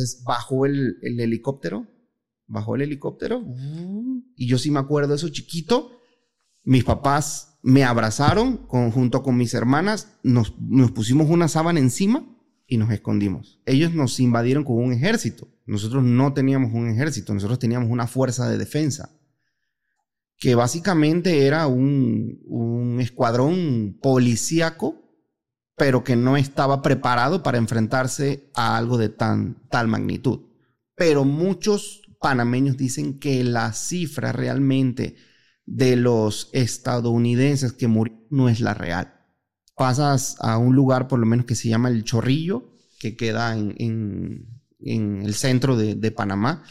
Entonces bajó el, el helicóptero, bajó el helicóptero y yo sí me acuerdo eso chiquito. Mis papás me abrazaron junto con mis hermanas, nos, nos pusimos una sábana encima y nos escondimos. Ellos nos invadieron con un ejército. Nosotros no teníamos un ejército, nosotros teníamos una fuerza de defensa que básicamente era un, un escuadrón policíaco, pero que no estaba preparado para enfrentarse a algo de tan, tal magnitud. Pero muchos panameños dicen que la cifra realmente de los estadounidenses que murieron no es la real. Pasas a un lugar por lo menos que se llama El Chorrillo, que queda en, en, en el centro de, de Panamá,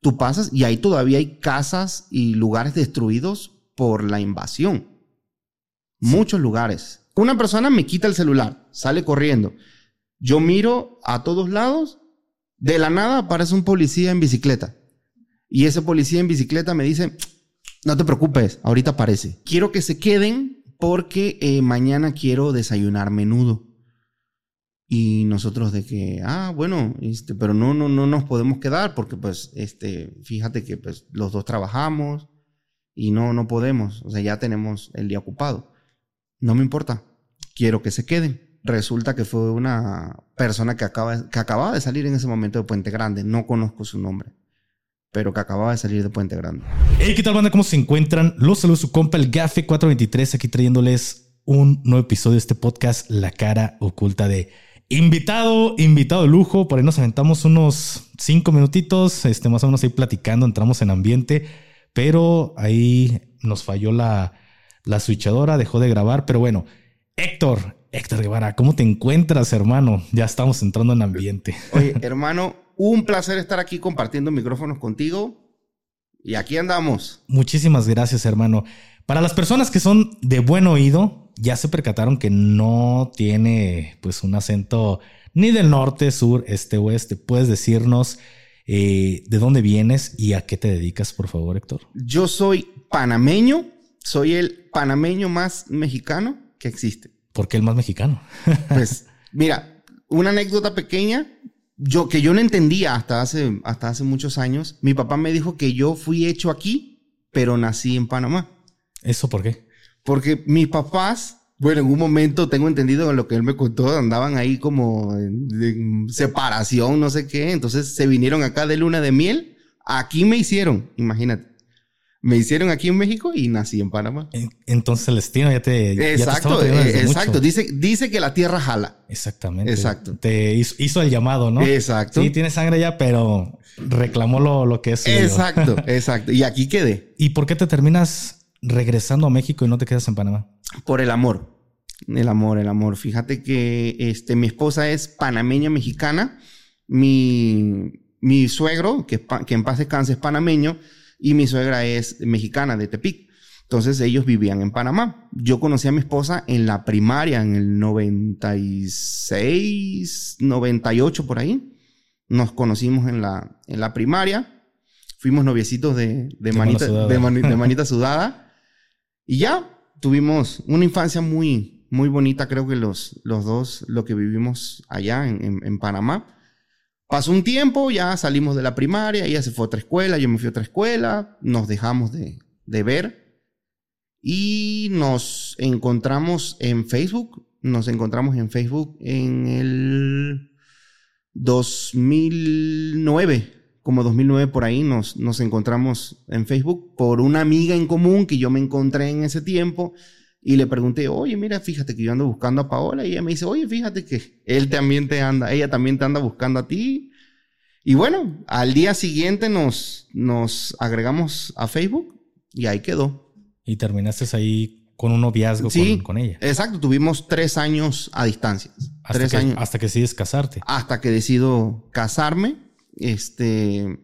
tú pasas y ahí todavía hay casas y lugares destruidos por la invasión. Muchos lugares. Una persona me quita el celular, sale corriendo. Yo miro a todos lados, de la nada aparece un policía en bicicleta. Y ese policía en bicicleta me dice, no te preocupes, ahorita aparece. Quiero que se queden porque eh, mañana quiero desayunar menudo. Y nosotros de que, ah, bueno, este, pero no, no, no nos podemos quedar porque pues, este, fíjate que pues los dos trabajamos y no, no podemos, o sea, ya tenemos el día ocupado. No me importa, quiero que se queden. Resulta que fue una persona que, acaba, que acababa de salir en ese momento de Puente Grande, no conozco su nombre, pero que acababa de salir de Puente Grande. Hey, ¿qué tal, banda? ¿Cómo se encuentran? Los saludos su compa, el Gafe 423, aquí trayéndoles un nuevo episodio de este podcast, La cara oculta de Invitado, invitado de lujo, por ahí nos aventamos unos cinco minutitos, este, más o menos ahí platicando, entramos en ambiente, pero ahí nos falló la, la switchadora, dejó de grabar, pero bueno, Héctor, Héctor Guevara, ¿cómo te encuentras, hermano? Ya estamos entrando en ambiente. Oye, hermano, un placer estar aquí compartiendo micrófonos contigo y aquí andamos. Muchísimas gracias, hermano. Para las personas que son de buen oído, ya se percataron que no tiene pues un acento ni del norte, sur, este, oeste. ¿Puedes decirnos eh, de dónde vienes y a qué te dedicas, por favor, Héctor? Yo soy panameño, soy el panameño más mexicano que existe. ¿Por qué el más mexicano? pues mira, una anécdota pequeña, yo que yo no entendía hasta hace, hasta hace muchos años. Mi papá me dijo que yo fui hecho aquí, pero nací en Panamá. ¿Eso por qué? Porque mis papás, bueno, en un momento tengo entendido en lo que él me contó, andaban ahí como en, en separación, no sé qué. Entonces se vinieron acá de luna de miel. Aquí me hicieron, imagínate. Me hicieron aquí en México y nací en Panamá. Entonces el destino ya te. Exacto, ya te eh, exacto. Dice, dice que la tierra jala. Exactamente. Exacto. Te hizo, hizo, el llamado, ¿no? Exacto. Sí, tiene sangre ya, pero reclamó lo, lo que es. Suyo. Exacto, exacto. Y aquí quedé. ¿Y por qué te terminas regresando a México y no te quedas en Panamá? Por el amor. El amor, el amor. Fíjate que este, mi esposa es panameña mexicana. Mi, mi suegro, que, que en paz descanse, es panameño. Y mi suegra es mexicana de Tepic. Entonces ellos vivían en Panamá. Yo conocí a mi esposa en la primaria, en el 96, 98 por ahí. Nos conocimos en la, en la primaria. Fuimos noviecitos de, de, manita, de, mani, de manita sudada. Y ya tuvimos una infancia muy, muy bonita, creo que los, los dos, lo que vivimos allá en, en, en, Panamá. Pasó un tiempo, ya salimos de la primaria, ella se fue a otra escuela, yo me fui a otra escuela, nos dejamos de, de ver y nos encontramos en Facebook, nos encontramos en Facebook en el 2009 como 2009 por ahí, nos, nos encontramos en Facebook por una amiga en común que yo me encontré en ese tiempo y le pregunté, oye, mira, fíjate que yo ando buscando a Paola y ella me dice, oye, fíjate que él también te anda, ella también te anda buscando a ti. Y bueno, al día siguiente nos, nos agregamos a Facebook y ahí quedó. Y terminaste ahí con un noviazgo sí, con, con, ella. Exacto, tuvimos tres años a distancia. Hasta tres que, años. Hasta que decides casarte. Hasta que decido casarme. Este,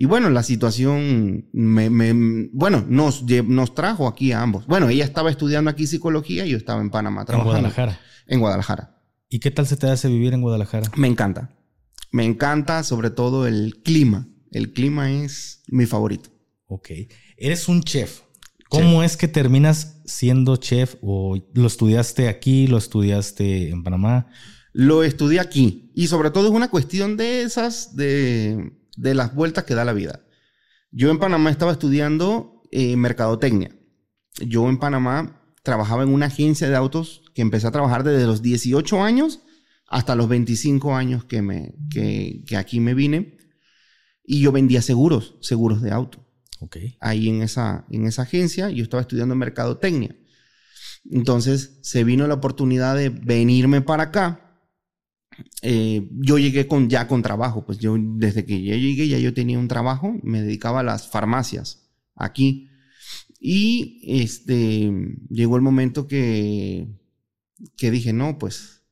y bueno, la situación me, me, bueno, nos, nos trajo aquí a ambos. Bueno, ella estaba estudiando aquí psicología y yo estaba en Panamá trabajando. En Guadalajara. En Guadalajara. ¿Y qué tal se te hace vivir en Guadalajara? Me encanta. Me encanta sobre todo el clima. El clima es mi favorito. Ok. Eres un chef. ¿Cómo chef. es que terminas siendo chef o lo estudiaste aquí, lo estudiaste en Panamá? Lo estudié aquí. Y sobre todo es una cuestión de esas, de, de las vueltas que da la vida. Yo en Panamá estaba estudiando eh, mercadotecnia. Yo en Panamá trabajaba en una agencia de autos que empecé a trabajar desde los 18 años hasta los 25 años que, me, que, que aquí me vine. Y yo vendía seguros, seguros de auto. Ok. Ahí en esa, en esa agencia, yo estaba estudiando mercadotecnia. Entonces se vino la oportunidad de venirme para acá. Eh, yo llegué con, ya con trabajo, pues yo desde que ya llegué ya yo tenía un trabajo, me dedicaba a las farmacias aquí. Y este, llegó el momento que, que dije, no, pues,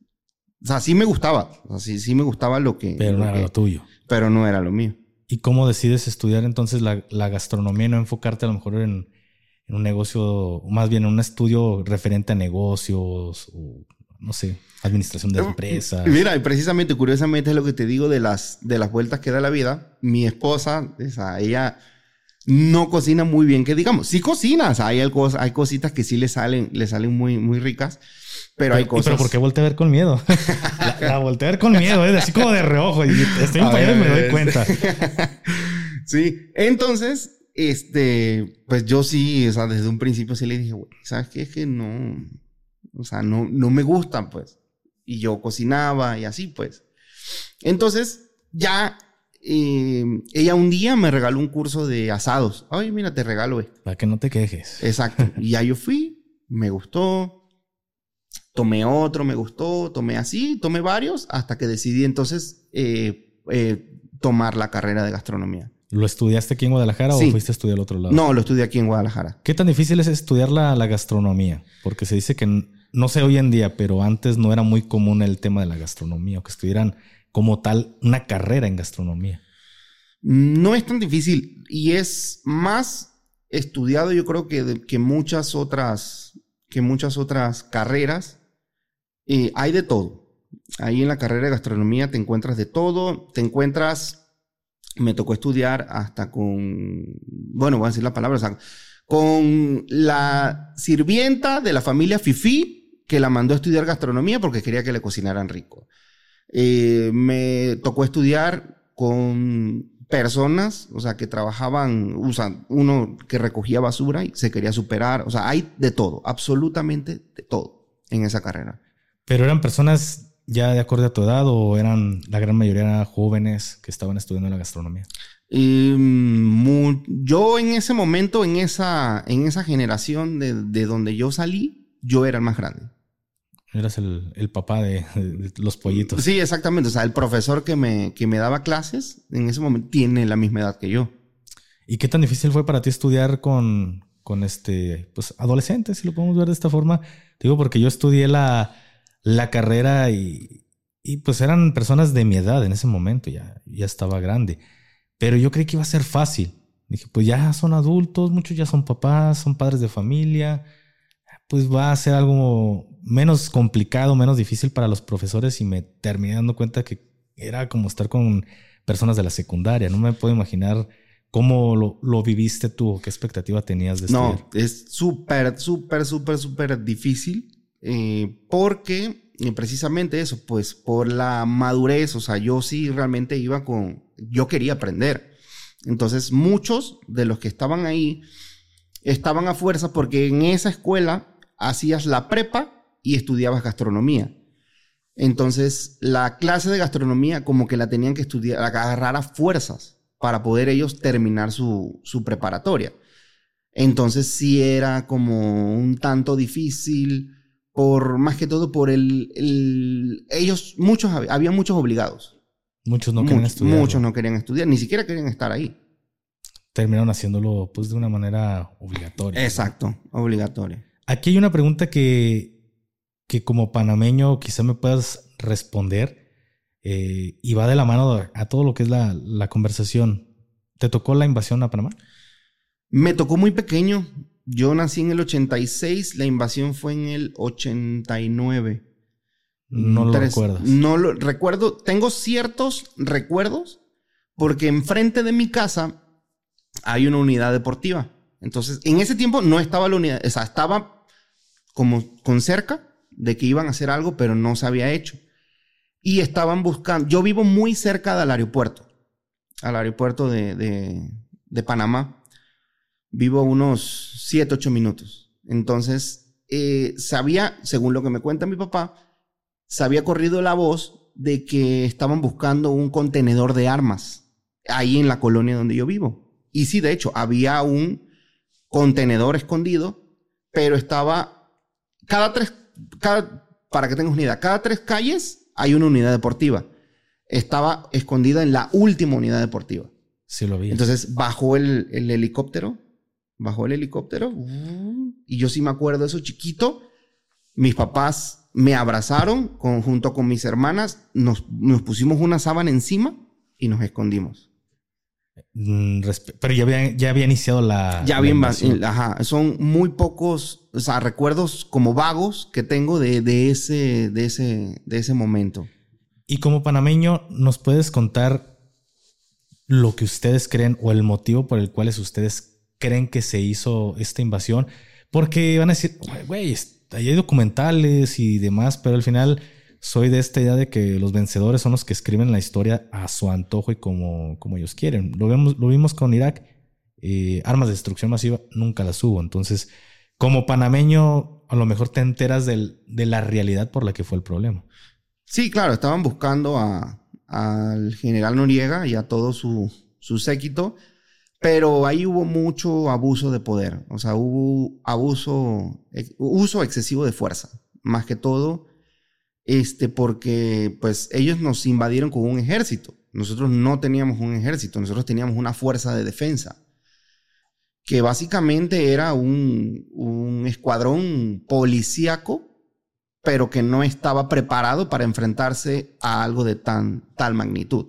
o sea, sí me gustaba, o sea, sí, sí me gustaba lo que... Pero no era que- lo tuyo. pero no era lo mío. ¿Y cómo decides estudiar entonces la, la gastronomía y no enfocarte a lo mejor en, en un negocio, más bien en un estudio referente a negocios o, no sé, administración de empresas? Mira, y precisamente, curiosamente es lo que te digo de las, de las vueltas que da la vida. Mi esposa, o sea, ella no cocina muy bien, que digamos, sí cocina, o sea, hay, algo- hay cositas que sí le salen, le salen muy, muy ricas, pero hay ¿y cosas... ¿Pero por qué volteé a ver con miedo? la, la volteé a ver con miedo, ¿eh? así como de reojo. Y estoy pañal y me doy cuenta. sí, entonces, este, pues yo sí, o sea, desde un principio sí le dije, güey, ¿sabes qué? Es que no, o sea, no, no me gustan, pues. Y yo cocinaba y así, pues. Entonces, ya, eh, ella un día me regaló un curso de asados. Ay, mira, te regalo, güey. Para que no te quejes. Exacto. Y ya yo fui, me gustó, tomé otro, me gustó, tomé así, tomé varios, hasta que decidí entonces eh, eh, tomar la carrera de gastronomía. ¿Lo estudiaste aquí en Guadalajara Sí. o fuiste a estudiar al otro lado? No, lo estudié aquí en Guadalajara. ¿Qué tan difícil es estudiar la, la gastronomía? Porque se dice que, no sé hoy en día, pero antes no era muy común el tema de la gastronomía o que estudiaran como tal una carrera en gastronomía. No es tan difícil y es más estudiado, yo creo que, que muchas otras que muchas otras carreras. Eh, hay de todo. Ahí en la carrera de gastronomía te encuentras de todo. Te encuentras. Me tocó estudiar hasta con. Bueno, voy a decir la palabra. o sea, con la sirvienta de la familia Fifi que la mandó a estudiar gastronomía porque quería que le cocinaran rico. Eh, me tocó estudiar con personas, o sea, que trabajaban, o sea, uno que recogía basura y se quería superar, o sea, hay de todo, absolutamente de todo en esa carrera. Pero eran personas ya de acuerdo a tu edad o eran la gran mayoría jóvenes que estaban estudiando la gastronomía. Y, mu- yo en ese momento, en esa, en esa generación de, de donde yo salí, yo era el más grande. Eras el, el papá de, de los pollitos. Sí, exactamente. O sea, el profesor que me, que me daba clases en ese momento tiene la misma edad que yo. ¿Y qué tan difícil fue para ti estudiar con, con este, pues, adolescentes, si lo podemos ver de esta forma? Digo, porque yo estudié la, la carrera y, y pues eran personas de mi edad en ese momento, ya, ya estaba grande. Pero yo creí que iba a ser fácil. Dije, pues ya son adultos, muchos ya son papás, son padres de familia, pues va a ser algo menos complicado, menos difícil para los profesores y me terminé dando cuenta que era como estar con personas de la secundaria. No me puedo imaginar cómo lo, lo viviste tú o qué expectativa tenías de estudiar. No, es súper, súper, súper, súper difícil eh, porque eh, precisamente eso, pues por la madurez, o sea, yo sí realmente iba con, yo quería aprender. Entonces muchos de los que estaban ahí estaban a fuerza porque en esa escuela hacías la prepa y estudiabas gastronomía. Entonces, la clase de gastronomía como que la tenían que estudiar, agarrar a fuerzas para poder ellos terminar su, su preparatoria. Entonces, sí era como un tanto difícil, por más que todo por el... el- ellos, muchos, hab- había muchos obligados. Muchos no querían estudiar. muchos no querían estudiar, ni siquiera querían estar ahí. Terminaron haciéndolo pues de una manera obligatoria. Exacto, obligatorio. Aquí hay una pregunta que, que como panameño quizá me puedas responder eh, y va de la mano a todo lo que es la, la conversación. ¿Te tocó la invasión a Panamá? Me tocó muy pequeño. Yo nací en el 86, la invasión fue en el 89. No lo Tres- recuerdas. No lo recuerdo. Tengo ciertos recuerdos porque enfrente de mi casa hay una unidad deportiva. Entonces, en ese tiempo no estaba la unidad, o sea, estaba como con cerca de que iban a hacer algo, pero no se había hecho. y estaban buscando, yo vivo muy cerca del aeropuerto, al aeropuerto de, de, Panamá. Vivo unos 7, 8 minutos. Entonces, eh, sabía, según lo que me cuenta mi papá, se había corrido la voz de que estaban buscando un contenedor de armas ahí en la colonia donde yo vivo. Y sí, de hecho, había un contenedor escondido, pero estaba cada tres, cada, para que tengas una idea, cada tres calles hay una unidad deportiva. Estaba escondida en la última unidad deportiva. Sí, lo vi. Entonces bajó el, el helicóptero, bajó el helicóptero, y yo sí me acuerdo de eso chiquito. Mis papás me abrazaron con, junto con mis hermanas, nos, nos pusimos una sábana encima y nos escondimos. Mm, Pero ya había, ya había iniciado la. Ya invasión. ajá, son muy pocos, o sea, recuerdos como vagos que tengo de, de ese, de ese, de ese momento. Y como panameño, ¿nos puedes contar lo que ustedes creen o el motivo por el cual ustedes creen que se hizo esta invasión? Porque van a decir, güey, ahí hay documentales y demás, pero al final soy de esta idea de que los vencedores son los que escriben la historia a su antojo y como, como ellos quieren. Lo, vemos, lo vimos con Irak, eh, armas de destrucción masiva nunca las hubo. Entonces, como panameño, a lo mejor te enteras de la realidad por la que fue el problema. Sí, claro, estaban buscando al general Noriega y a todo su, su séquito, pero ahí hubo mucho abuso de poder, o sea, hubo abuso, ex- uso excesivo de fuerza, más que todo, este, porque pues ellos nos invadieron con un ejército, nosotros no teníamos un ejército, nosotros teníamos una fuerza de defensa, que básicamente era un, un escuadrón policíaco pero que no estaba preparado para enfrentarse a algo de tan tal magnitud.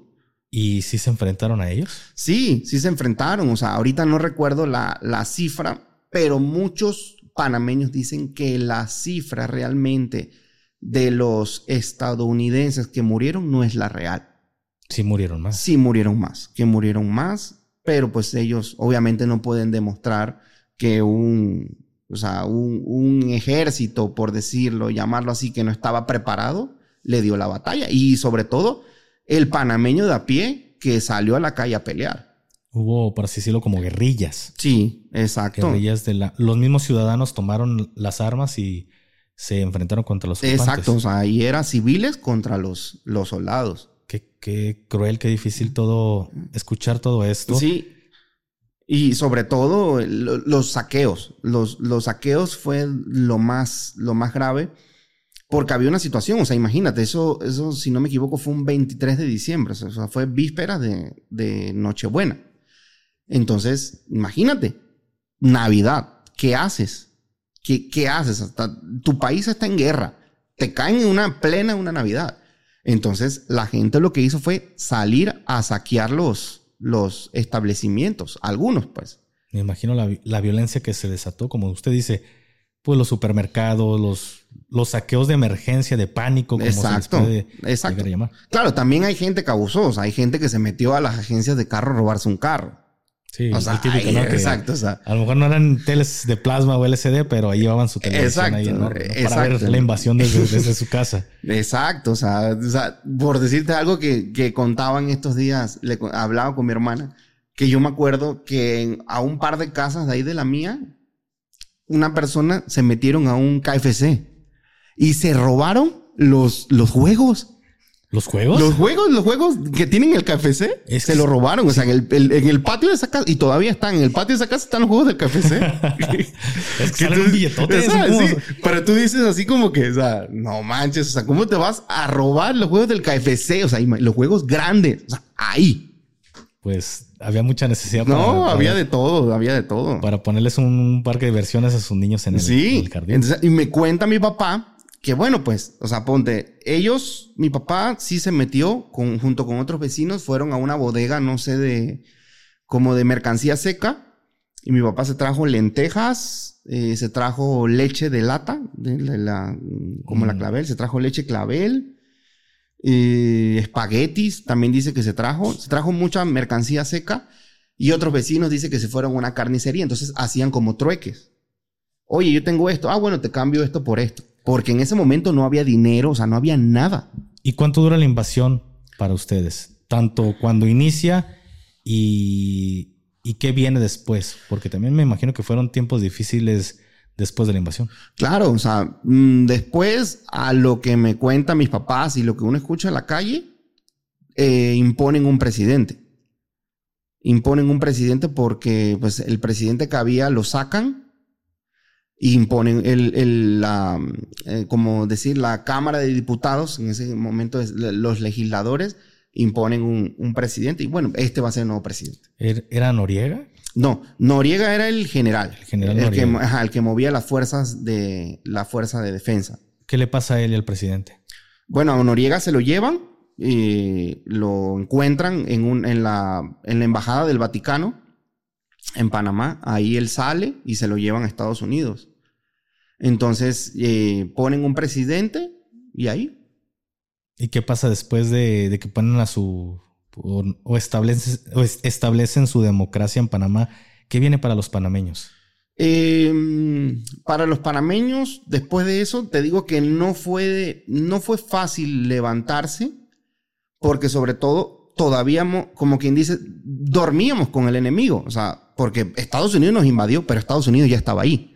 ¿Y si se enfrentaron a ellos? Sí, sí se enfrentaron. O sea, ahorita no recuerdo la, la cifra, pero muchos panameños dicen que la cifra realmente de los estadounidenses que murieron no es la real. Sí murieron más. Sí murieron más, que murieron más, pero pues ellos obviamente no pueden demostrar que un, o sea, un, un ejército, por decirlo, llamarlo así, que no estaba preparado, le dio la batalla. Y sobre todo, el panameño de a pie que salió a la calle a pelear. Hubo, por así decirlo, como guerrillas. Sí, exacto. Guerrillas de la... Los mismos ciudadanos tomaron las armas y se enfrentaron contra los ocupantes. Exacto, o sea, ahí eran civiles contra los, los soldados. Qué, qué cruel, qué difícil todo... Escuchar todo esto. Sí. Y sobre todo lo- los saqueos. Los, los saqueos fue lo más, lo más grave porque había una situación. O sea, imagínate, eso, eso, si no me equivoco, fue un 23 de diciembre. O sea, fue víspera de, de Nochebuena. Entonces, imagínate, Navidad, ¿qué haces? ¿Qué, qué haces? Hasta, tu país está en guerra. Te caen en una plena una Navidad. Entonces, la gente lo que hizo fue salir a saquear los, los establecimientos, algunos pues. Me imagino la, la violencia que se desató, como usted dice, pues los supermercados, los, los saqueos de emergencia, de pánico, como Exacto, se puede exacto. llamar. Claro, también hay gente que abusó, o sea, hay gente que se metió a las agencias de carro a robarse un carro. Sí, o sea, el típico, ay, ¿no? Que exacto, o sea, A lo mejor no eran teles de plasma o LCD, pero ahí llevaban su televisión ahí Exacto, enorme, ¿no? para exacto. ver la invasión desde, desde su casa. exacto, o sea, o sea, por decirte algo que, que contaban estos días, le hablaba con mi hermana, que yo me acuerdo que en- a un par de casas de ahí de la mía, una persona se metieron a un KFC y se robaron los, los juegos. ¿Los juegos? Los juegos, los juegos que tienen el KFC, Es se lo robaron. O sea, en el, el- en el patio de esa casa, y todavía están, en el patio de esa casa están los juegos del KFC. es que salen un billetote. Sí, pero tú dices así como que, o sea, no manches, o sea, ¿cómo te vas a robar los juegos del KFC? O sea, los juegos grandes, o sea, ahí. Pues había mucha necesidad No, para, para- había de todo, había de todo. para ponerles un parque de diversiones a sus niños en el, en Sí. el jardín. Entonces, y me cuenta mi papá que bueno, pues, o sea, ponte, ellos, mi papá sí se metió con, junto con otros vecinos, fueron a una bodega, no sé, de, como de mercancía seca. Y mi papá se trajo lentejas, eh, se trajo leche de lata, de la, la- como la Mm. clavel, se trajo leche clavel, eh, espaguetis, también dice que se trajo, se trajo mucha mercancía seca. Y otros vecinos dicen que se fueron a una carnicería, entonces hacían como trueques. Oye, yo tengo esto. Ah, bueno, te cambio esto por esto. Porque en ese momento no había dinero, o sea, no había nada. ¿Y cuánto dura la invasión para ustedes? Tanto cuando inicia y, y qué viene después, porque también me imagino que fueron tiempos difíciles después de la invasión. Claro, o sea, mm, después a lo que me cuentan mis papás y lo que uno escucha en la calle, eh, imponen un presidente. Imponen un presidente porque pues, el presidente que había lo sacan imponen el, el la, eh, como decir, la Cámara de Diputados, en ese momento los legisladores imponen un, un, presidente y bueno, este va a ser el nuevo presidente. ¿Er, ¿Era Noriega? No, Noriega era el general. El general el que, ajá, el que movía las fuerzas de la fuerza de defensa. ¿Qué le pasa a él y al presidente? Bueno, a Noriega se lo llevan y lo encuentran en, un, en, la, en la embajada del Vaticano en Panamá. Ahí él sale y se lo llevan a Estados Unidos. Entonces eh, ponen un presidente y ahí. ¿Y qué pasa después de, de que ponen a su o, establecen, su democracia en Panamá, ¿qué viene para los panameños? Em, para los panameños, después de eso, te digo que no fue, no fue fácil levantarse, porque sobre todo todavía, como quien dice, dormíamos con el enemigo. O sea, porque Estados Unidos nos invadió, pero Estados Unidos ya estaba ahí.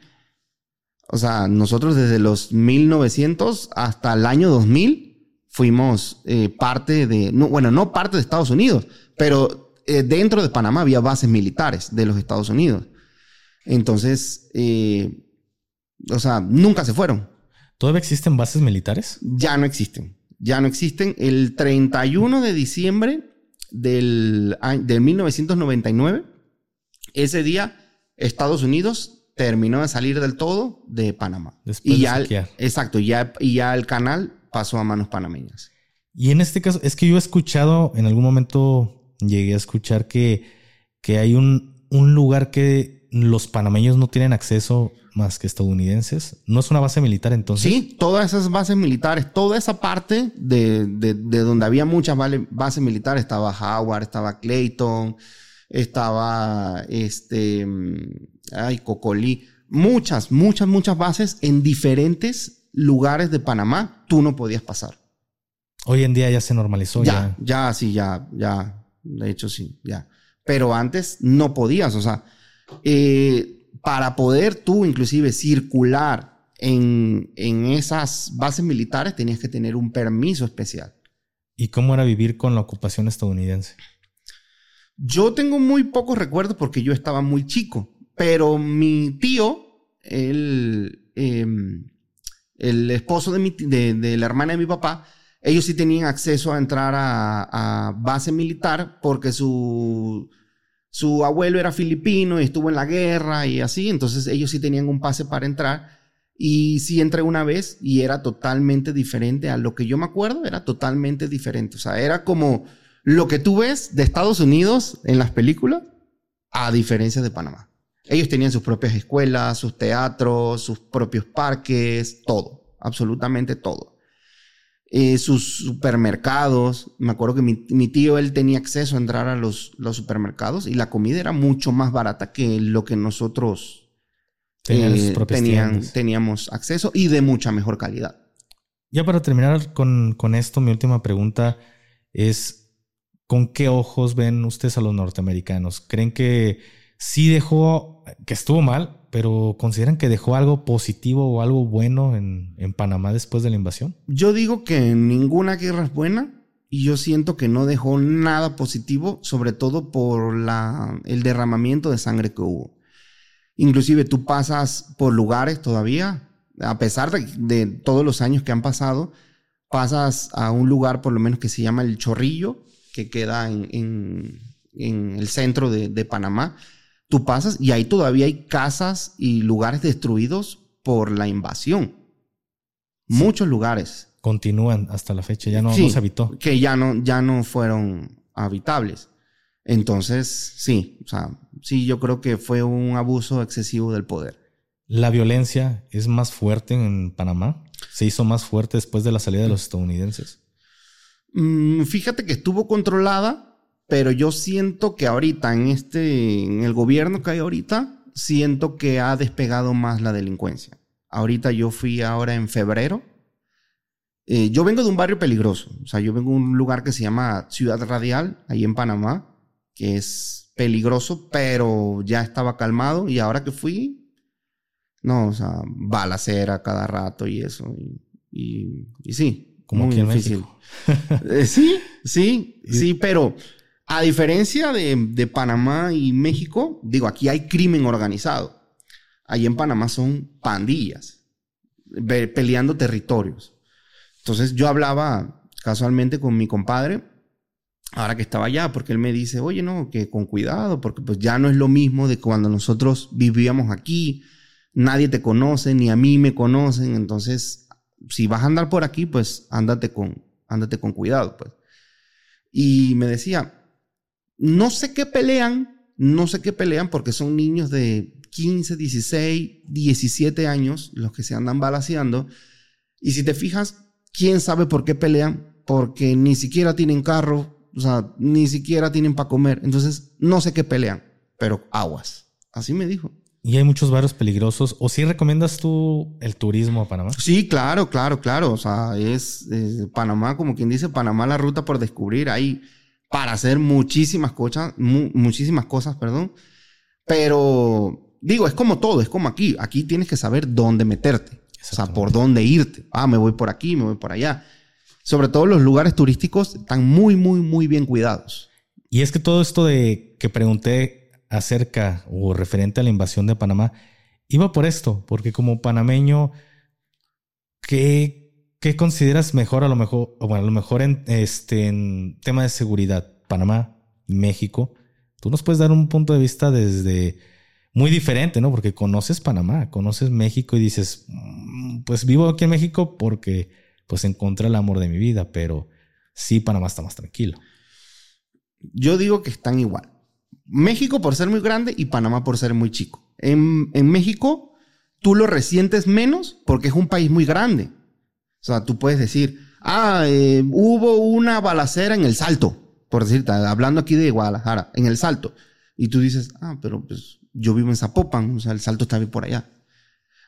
O sea, nosotros desde los 1900 hasta el año 2000 fuimos eh, parte de, no, bueno, no parte de Estados Unidos, pero eh, dentro de Panamá había bases militares de los Estados Unidos. Entonces, eh, o sea, nunca se fueron. ¿Todavía existen bases militares? Ya no existen. Ya no existen. El 31 de diciembre del, de 1999, ese día, Estados Unidos terminó de salir del todo de Panamá. Después y de ya, exacto, ya, y ya el canal pasó a manos panameñas. Y en este caso, es que yo he escuchado, en algún momento llegué a escuchar que, que hay un, un lugar que los panameños no tienen acceso más que estadounidenses. ¿No es una base militar entonces? Sí, todas esas bases militares, toda esa parte de, de, de donde había muchas bases militares, estaba Howard, estaba Clayton, estaba este, ay, Cocolí, muchas, muchas, muchas bases en diferentes lugares de Panamá tú no podías pasar. Hoy en día ya se normalizó. Ya, ya, sí, ya, ya. De hecho, sí, ya. Pero antes no podías, o sea, eh, para poder tú inclusive circular en, en esas bases militares tenías que tener un permiso especial. ¿Y cómo era vivir con la ocupación estadounidense? Yo tengo muy pocos recuerdos porque yo estaba muy chico, pero mi tío, él, em, el esposo de, mi, de, la hermana de mi papá, ellos sí tenían acceso a entrar a, base militar porque su, su abuelo era filipino y estuvo en la guerra y así, entonces ellos sí tenían un pase para entrar. Y sí entré una vez y era totalmente diferente a lo que yo me acuerdo, era totalmente diferente. O sea, era como lo que tú ves de Estados Unidos en las películas, a diferencia de Panamá. Ellos tenían sus propias escuelas, sus teatros, sus propios parques, todo, absolutamente todo. Eh, sus supermercados, me acuerdo que mi, tío, él tenía acceso a entrar a los, los, supermercados y la comida era mucho más barata que lo que nosotros eh, tenían, teníamos acceso y de mucha mejor calidad. Ya para terminar con, con esto, mi última pregunta es, ¿con qué ojos ven ustedes a los norteamericanos? ¿Creen que sí dejó, que estuvo mal, pero ¿consideran que dejó algo positivo o algo bueno en, Panamá después de la invasión? Yo digo que ninguna guerra es buena y yo siento que no dejó nada positivo, sobre todo por la, el derramamiento de sangre que hubo. Inclusive tú pasas por lugares todavía, a pesar de, todos los años que han pasado, pasas a un lugar por lo menos que se llama El Chorrillo, que queda en, el centro de Panamá Tú pasas y ahí todavía hay casas y lugares destruidos por la invasión. Muchos lugares. Continúan hasta la fecha, ya no, se habitó. Que ya no, ya no fueron habitables. Entonces, sí, o sea, sí, yo creo que fue un abuso excesivo del poder. ¿La violencia es más fuerte en Panamá? ¿Se hizo más fuerte después de la salida de los estadounidenses? Mm, fíjate que estuvo controlada, pero yo siento que ahorita, en este, en el gobierno que hay ahorita, siento que ha despegado más la delincuencia. Ahorita yo fui ahora en febrero eh, yo vengo de un barrio peligroso. O sea, yo vengo de un lugar que se llama Ciudad Radial, ahí en Panamá, que es peligroso, pero ya estaba calmado. Y ahora que fui, no, o sea, balacera cada rato y eso. Y, y, sí, como muy difícil. Eh, sí, sí, sí, pero a diferencia de, de Panamá y México, digo, aquí hay crimen organizado. Ahí en Panamá son pandillas peleando territorios. Entonces yo hablaba casualmente con mi compadre, ahora que estaba allá, porque él me dice, oye, no, que con cuidado, porque pues ya no es lo mismo de cuando nosotros vivíamos aquí, nadie te conoce, ni a mí me conocen, entonces si vas a andar por aquí, pues ándate con, ándate con cuidado, pues. Y me decía, no sé qué pelean, no sé qué pelean porque son niños de 15, 16, 17 años los que se andan balaseando. Y si te fijas, ¿quién sabe por qué pelean? Porque ni siquiera tienen carro, o sea, ni siquiera tienen para comer. Entonces, no sé qué pelean, pero aguas. Así me dijo. ¿Y hay muchos barrios peligrosos? ¿O sí recomiendas tú el turismo a Panamá? Sí, claro, claro, claro. O sea, es, Panamá, como quien dice, Panamá la ruta por descubrir. Hay para hacer muchísimas cosas, muchísimas cosas, perdón. Pero digo, es como todo, es como aquí. Aquí tienes que saber dónde meterte. O sea, por dónde irte. Ah, me voy por aquí, me voy por allá. Sobre todo los lugares turísticos están muy, muy, muy bien cuidados. Y es que todo esto de que pregunté acerca o referente a la invasión de Panamá, iba por esto, porque como panameño, ¿qué, qué consideras mejor a lo mejor, bueno, a lo mejor en, este, en tema de seguridad? Panamá, México. Tú nos puedes dar un punto de vista desde muy diferente, ¿no? Porque conoces Panamá, conoces México y dices, mm, pues vivo aquí en México porque pues encontré el amor de mi vida, pero sí Panamá está más tranquilo. Yo digo que están igual. México por ser muy grande y Panamá por ser muy chico. En, México tú lo resientes menos porque es un país muy grande. O sea, tú puedes decir, ah, eh, hubo una balacera en el Salto, por decirte, hablando aquí de Guadalajara, en el Salto. Y tú dices, ah, pero pues yo vivo en Zapopan, o sea, el salto está por allá.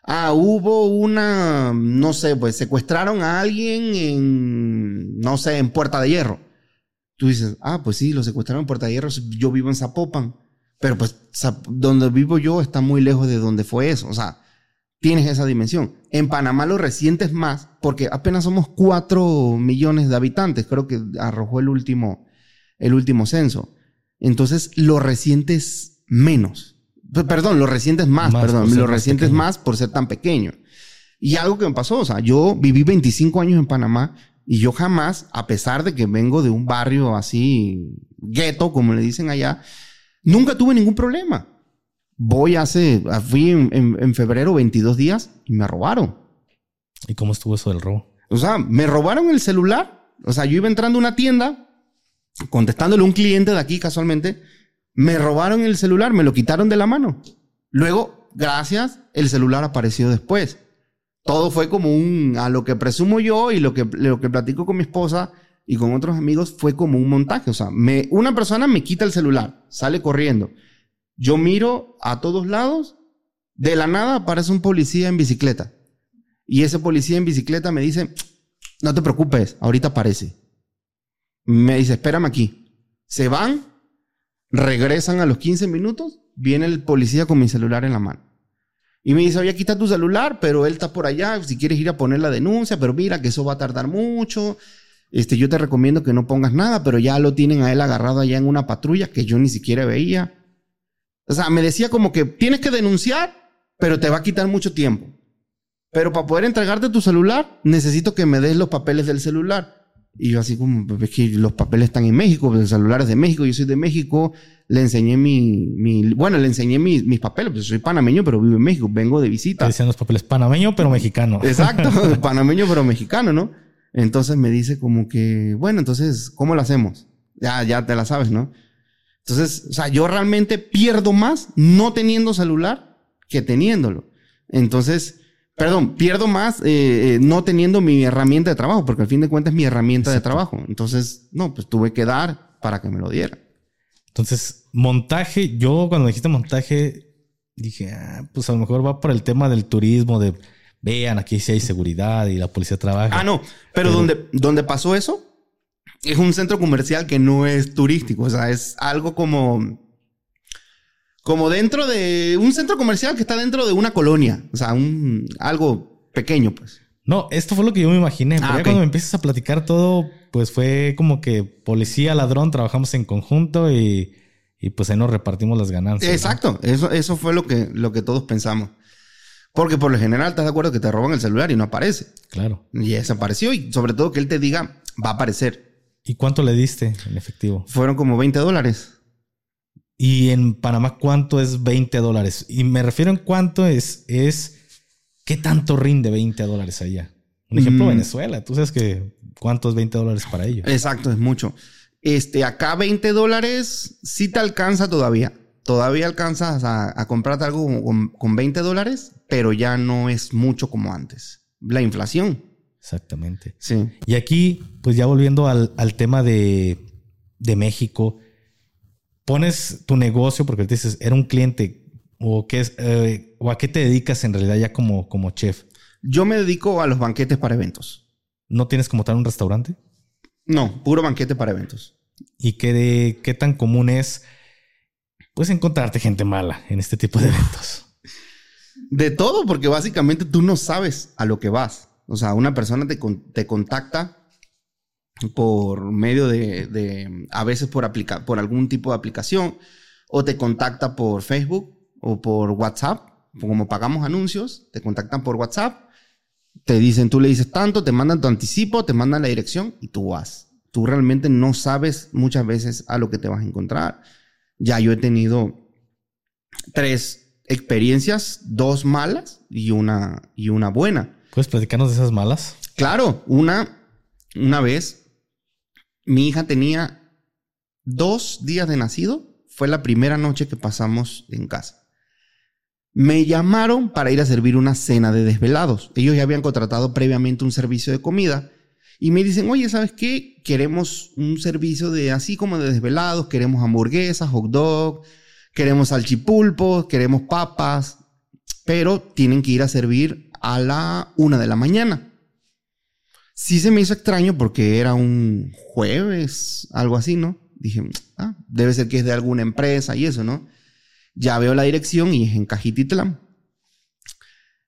Ah, hubo una, no sé, pues secuestraron a alguien en, no sé, en Puerta de Hierro. Tú dices, ah, pues sí, lo secuestraron en Hierro, yo vivo en Zapopan. Pero pues donde vivo yo está muy lejos de donde fue eso. O sea, tienes esa dimensión. En Panamá lo resientes más porque apenas somos 4 millones de habitantes, creo que arrojó el último, el último censo. Entonces lo resientes menos. Perdón, lo resientes más, perdón, lo resientes más por ser tan pequeño. Y algo que me pasó, o sea, yo viví 25 años en Panamá y yo jamás, a pesar de que vengo de un barrio así, gueto, como le dicen allá, nunca tuve ningún problema. Voy hace, fui en, en, febrero 22 días y me robaron. ¿Y cómo estuvo eso del robo? O sea, me robaron el celular. O sea, yo iba entrando a una tienda, contestándole a un cliente de aquí casualmente, me robaron el celular, me lo quitaron de la mano. Luego, gracias, el celular apareció después. Todo fue como un, a lo que presumo yo y lo que, lo que platico con mi esposa y con otros amigos fue como un montaje. O sea, una persona me quita el celular, sale corriendo. Yo miro a todos lados, de la nada aparece un policía en bicicleta. Y ese policía en bicicleta me dice, no te preocupes, ahorita aparece. Me dice, espérame aquí. Se van, Regresan a los 15 minutos, viene el policía con mi celular en la mano. Y me dice, oye, quita tu celular, pero él está por allá, si quieres ir a poner la denuncia, pero mira que eso va a tardar mucho. Este, yo te recomiendo que no pongas nada, pero ya lo tienen a él agarrado allá en una patrulla que yo ni siquiera veía. O sea, me decía como que tienes que denunciar, pero te va a quitar mucho tiempo. Pero para poder entregarte tu celular, necesito que me des los papeles del celular. Y yo así como, pues, es que los papeles están en México, pues, el celular es de México, yo soy de México, le enseñé mi, mi bueno, le enseñé mis, mis papeles, pues soy panameño, pero vivo en México, vengo de visita. Dicen los papeles panameño, pero mexicano. Exacto, panameño, pero mexicano, ¿no? Entonces me dice como que, bueno, entonces, ¿cómo lo hacemos? Ya, ya te la sabes, ¿no? Entonces, o sea, yo realmente pierdo más no teniendo celular que teniéndolo. Entonces, Perdón, pierdo más eh, eh, no teniendo mi herramienta de trabajo, porque al fin de cuentas es mi herramienta de trabajo. Entonces, no, pues tuve que dar para que me lo diera. Entonces, montaje, yo cuando dijiste montaje, dije, ah, pues a lo mejor va por el tema del turismo, de vean, aquí sí hay seguridad y la policía trabaja. Ah, no, pero, donde, donde pasó eso es un centro comercial que no es turístico, o sea, es algo como como dentro de un centro comercial que está dentro de una colonia, o sea, un algo pequeño, pues. No, esto fue lo que yo me imaginé. Pero Ah, ya cuando me empiezas a platicar todo, pues fue como que policía, ladrón, trabajamos en conjunto y, y pues ahí nos repartimos las ganancias. ¿no? Exacto, eso, eso fue lo que, lo que todos pensamos. Porque por lo general estás de acuerdo que te roban el celular y no aparece. Claro. Y desapareció y sobre todo que él te diga, va a aparecer. ¿Y cuánto le diste en efectivo? Fueron como 20 dólares. Y en Panamá, ¿cuánto es 20 dólares? Y me refiero en cuánto es, es qué tanto rinde 20 dólares allá. Un ejemplo, Mm. Venezuela. Tú sabes que cuánto es 20 dólares para ellos. Exacto, es mucho. Este, acá 20 dólares sí te alcanza todavía. Todavía alcanzas a, a comprarte algo con, con 20 dólares, pero ya no es mucho como antes. La inflación. Exactamente. Sí. Y aquí, pues ya volviendo al, al tema de, de México, pones tu negocio porque te dices, era un cliente o, qué es, eh, o a qué te dedicas en realidad ya como, como chef. Yo me dedico a los banquetes para eventos. ¿No tienes como tal un restaurante? No, puro banquete para eventos. ¿Y qué, de, qué tan común es pues encontrarte gente mala en este tipo de eventos? De todo, porque básicamente tú no sabes a lo que vas. O sea, una persona te, te contacta por medio de, de- a veces por, aplica, por algún tipo de aplicación, o te contacta por Facebook o por WhatsApp. Como pagamos anuncios, te contactan por WhatsApp, te dicen, tú le dices tanto, te mandan tu anticipo, te mandan la dirección y tú vas. Tú realmente no sabes muchas veces a lo que te vas a encontrar. Ya yo he tenido tres experiencias, dos malas y una, y una buena. ¿Puedes platicarnos de esas malas? Claro, una, una vez, mi hija tenía dos días de nacido, fue la primera noche que pasamos en casa. Me llamaron para ir a servir una cena de desvelados. Ellos ya habían contratado previamente un servicio de comida y me dicen, oye, ¿sabes qué? Queremos un servicio de así como de desvelados, queremos hamburguesas, hot dog, queremos salchipulpos, queremos papas, pero tienen que ir a servir a la una de la mañana. Sí se me hizo extraño porque era un jueves, algo así, ¿no? Dije, ah, debe ser que es de alguna empresa y eso, ¿no? Ya veo la dirección y es en Cajititlán.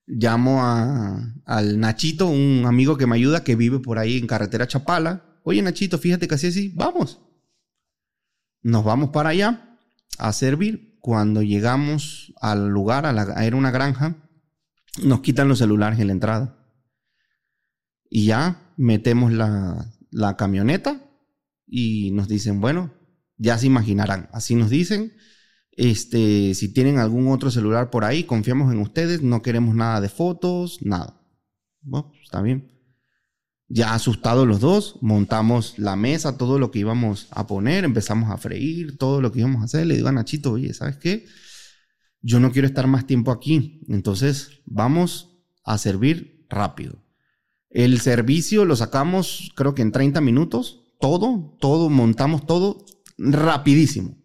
Llamo a, al Nachito, un amigo que me ayuda, que vive por ahí en carretera Chapala. Oye, Nachito, fíjate que así así, vamos. Nos vamos para allá a servir. Cuando llegamos al lugar, a la, era una granja, nos quitan los celulares en la entrada. Y ya metemos la, la camioneta y nos dicen, bueno, ya se imaginarán. Así nos dicen, este, si tienen algún otro celular por ahí, confiamos en ustedes, no queremos nada de fotos, nada. Bueno, pues, está bien. Ya asustados los dos, montamos la mesa, todo lo que íbamos a poner, empezamos a freír, todo lo que íbamos a hacer. Le digo a Nachito, oye, ¿sabes qué? Yo no quiero estar más tiempo aquí, entonces vamos a servir rápido. El servicio lo sacamos creo que en 30 minutos, todo, todo, montamos todo rapidísimo.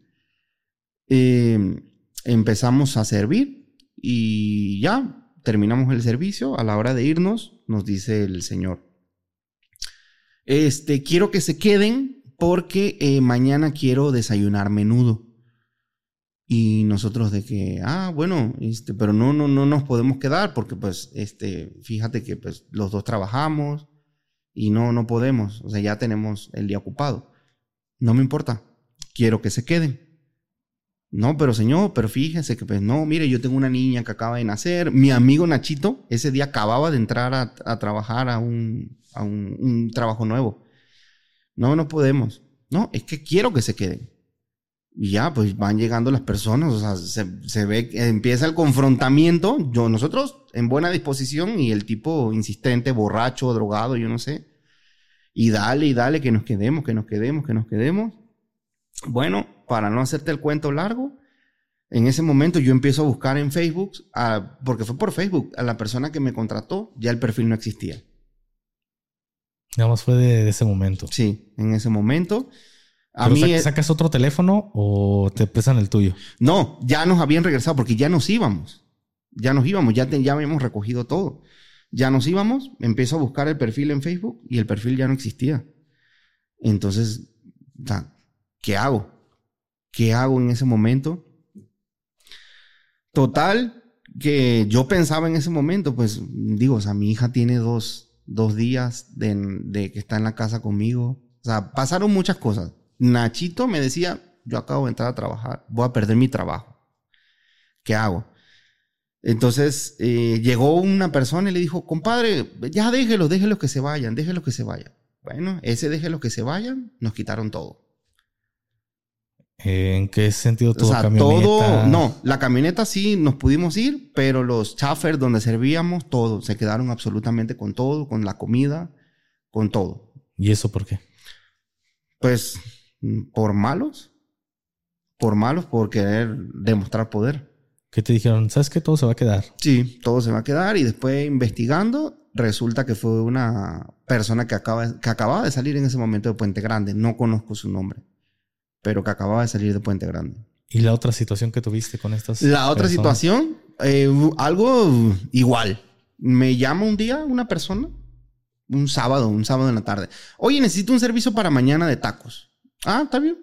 Eh, empezamos a servir y ya terminamos el servicio. A la hora de irnos, nos dice el señor, este, quiero que se queden porque eh, mañana quiero desayunar menudo. Y nosotros de que, ah, bueno, este, pero no, no, no nos podemos quedar porque pues, este, fíjate que pues los dos trabajamos y no, no podemos, o sea, ya tenemos el día ocupado. No me importa, quiero que se queden. No, pero señor, pero fíjese que pues no, mire, yo tengo una niña que acaba de nacer. Mi amigo Nachito ese día acababa de entrar a, trabajar a, un, a un trabajo nuevo. No, no podemos. No, es que quiero que se queden. Y ya, pues van llegando las personas, o sea, se, se ve, empieza el confrontamiento. Yo, nosotros en buena disposición y el tipo insistente, borracho, drogado, yo no sé. Y dale, y dale, que nos quedemos, que nos quedemos, que nos quedemos. Bueno, para no hacerte el cuento largo, en ese momento yo empiezo a buscar en Facebook, a- porque fue por Facebook, a la persona que me contrató, ya el perfil no existía. Nada más fue de, de ese momento. Sí, en ese momento. A Pero mí, sac- ¿Sacas otro teléfono o te prestan el tuyo? no, ya nos habían regresado porque ya nos íbamos. Ya nos íbamos, ya, te- ya habíamos recogido todo. Ya nos íbamos, empiezo a buscar el perfil en Facebook y el perfil ya no existía. Entonces, ¿qué hago? ¿Qué hago en ese momento? Total, que yo pensaba en ese momento, pues digo, o sea, mi hija tiene dos, dos días de, de, que está en la casa conmigo. O sea, pasaron muchas cosas. Nachito me decía, yo acabo de entrar a trabajar, voy a perder mi trabajo. ¿Qué hago? Entonces eh, llegó una persona y le dijo, compadre, ya déjelo, déjelo que se vayan, déjelo que se vayan. Bueno, ese déjelo que se vayan, nos quitaron todo. ¿En qué sentido todo? O sea, todo, no, la camioneta sí nos pudimos ir, pero los chafers donde servíamos, todo, se quedaron absolutamente con todo, con la comida, con todo. ¿Y eso por qué? Pues por malos, por malos, por querer demostrar poder. ¿Qué te dijeron? ¿Sabes que todo se va a quedar? Sí, todo se va a quedar y después investigando resulta que fue una persona que, acaba, que acababa de salir en ese momento de Puente Grande, no conozco su nombre pero que acababa de salir de Puente Grande. ¿Y la otra situación que tuviste con estas? La otra situación, eh, algo igual. Me llama un día una persona, un sábado, un sábado en la tarde. Oye, necesito un servicio para mañana de tacos. Ah, está bien.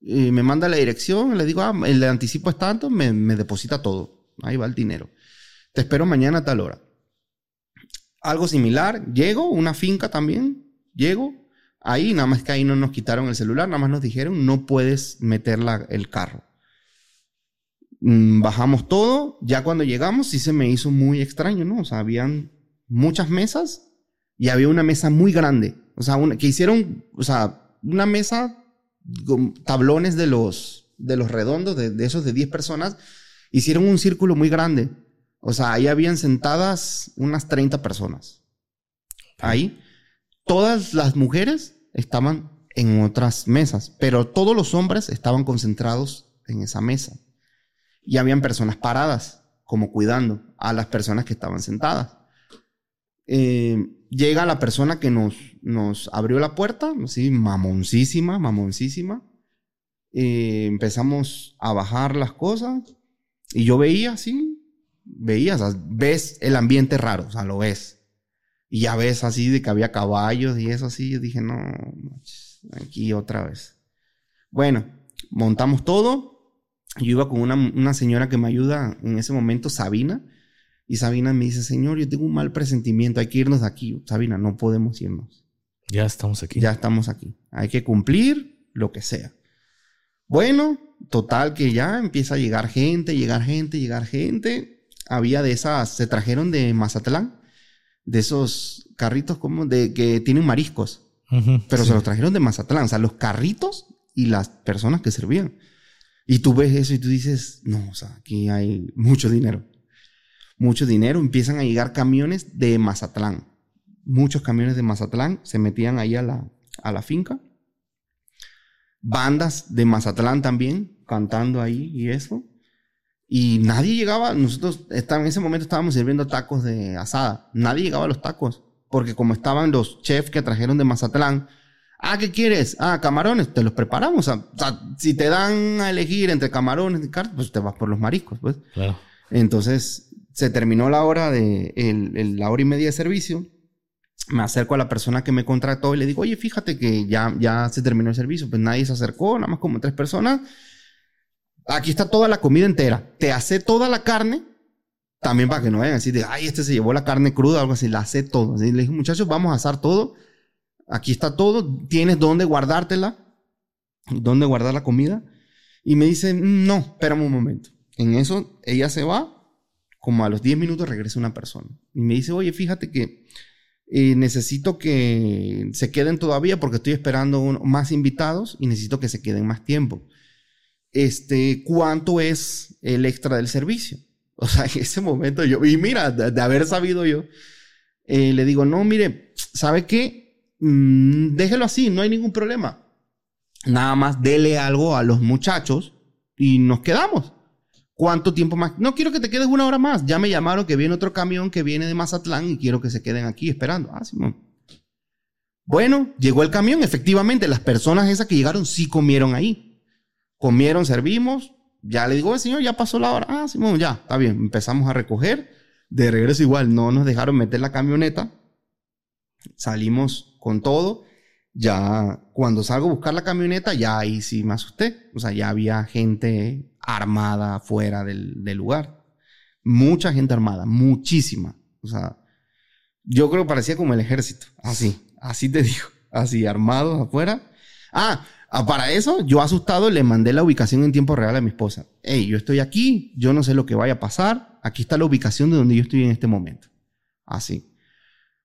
Y me manda la dirección, le digo, ah, el anticipo es tanto, me, deposita todo. Ahí va el dinero. Te espero mañana a tal hora. Algo similar, llego, una finca también, llego, Ahí, nada más que ahí no nos quitaron el celular, nada más nos dijeron, no puedes meter el carro. Mm, bajamos todo, ya cuando llegamos sí se me hizo muy extraño, ¿no? O sea, habían muchas mesas y había una mesa muy grande, o sea, que hicieron, o sea, una mesa tablones de los, de los redondos, de, de esos de 10 personas, hicieron un círculo muy grande. O sea, ahí habían sentadas unas 30 personas. Ahí todas las mujeres estaban en otras mesas, pero todos los hombres estaban concentrados en esa mesa. Y habían personas paradas, como cuidando a las personas que estaban sentadas. Eh, llega la persona que nos, nos abrió la puerta, así, mamoncísima, mamoncísima. Eh, empezamos a bajar las cosas y yo veía así, veía, ves el ambiente raro, o sea, lo ves. Y ya ves así de que había caballos y eso así. Yo dije, no, aquí otra vez. Bueno, montamos todo. Yo iba con una, una señora que me ayuda en ese momento, Sabina. Y Sabina me dice, señor, yo tengo un mal presentimiento, hay que irnos de aquí. Sabina, no podemos irnos. Ya estamos aquí. Ya estamos aquí. Hay que cumplir lo que sea. Bueno, total que ya empieza a llegar gente, llegar gente, llegar gente. Había de esas, se trajeron de Mazatlán de esos carritos como de que tienen mariscos. pero se los trajeron de Mazatlán. O sea, los carritos y las personas que servían. Y tú ves eso y tú dices, no, o sea, aquí hay mucho dinero. Mucho dinero. Empiezan a llegar camiones de Mazatlán. Muchos camiones de Mazatlán se metían ahí a la, a la finca. Bandas de Mazatlán también cantando ahí y eso. Y nadie llegaba, nosotros en ese momento estábamos sirviendo tacos de asada, nadie llegaba a los tacos, porque como estaban los chefs que trajeron de Mazatlán, ah, ¿qué quieres? Ah, camarones, te los preparamos. O sea, si te dan a elegir entre camarones y carne, pues te vas por los mariscos, pues. Claro. Entonces, se terminó la hora de, el, la hora y media de servicio. Me acerco a la persona que me contrató y le digo, oye, fíjate que ya, ya se terminó el servicio. Pues nadie se acercó, nada más como tres personas. Aquí está toda la comida entera. Te hace toda la carne. También para que no vayan así de, ay, este se llevó la carne cruda, algo así. La hace todo. le dije, muchachos, vamos a asar todo. Aquí está todo. Tienes dónde guardártela. Dónde guardar la comida. Y me dice, no, espérame un momento. En eso, ella se va. Como a los 10 minutos regresa una persona. Y me dice, oye, fíjate que eh, necesito que se queden todavía porque estoy esperando más invitados y necesito que se queden más tiempo este, cuánto es el extra del servicio. O sea, en ese momento yo, y mira, de, haber sabido yo, eh, le digo, no, mire, ¿sabe qué? Mm, déjelo así, no hay ningún problema. Nada más dele algo a los muchachos y nos quedamos. ¿Cuánto tiempo más? No quiero que te quedes una hora más. Ya me llamaron que viene otro camión que viene de Mazatlán y quiero que se queden aquí esperando. Ah, Simón. Bueno, llegó el camión. Efectivamente, las personas esas que llegaron sí comieron ahí. Comieron, servimos. Ya le digo, señor, ya pasó la hora. Ah, Simón, ya, está bien. Empezamos a recoger. De regreso igual, no nos dejaron meter la camioneta. Salimos con todo. Ya cuando salgo a buscar la camioneta, ya ahí sí me asusté. O sea, ya había gente armada fuera del, lugar. Mucha gente armada, muchísima. O sea, yo creo que parecía como el ejército. Así, así te digo. Así, armados afuera. Ah, ah, para eso, yo asustado le mandé la ubicación en tiempo real a mi esposa. Hey, yo estoy aquí, yo no sé lo que vaya a pasar. Aquí está la ubicación de donde yo estoy en este momento. Así.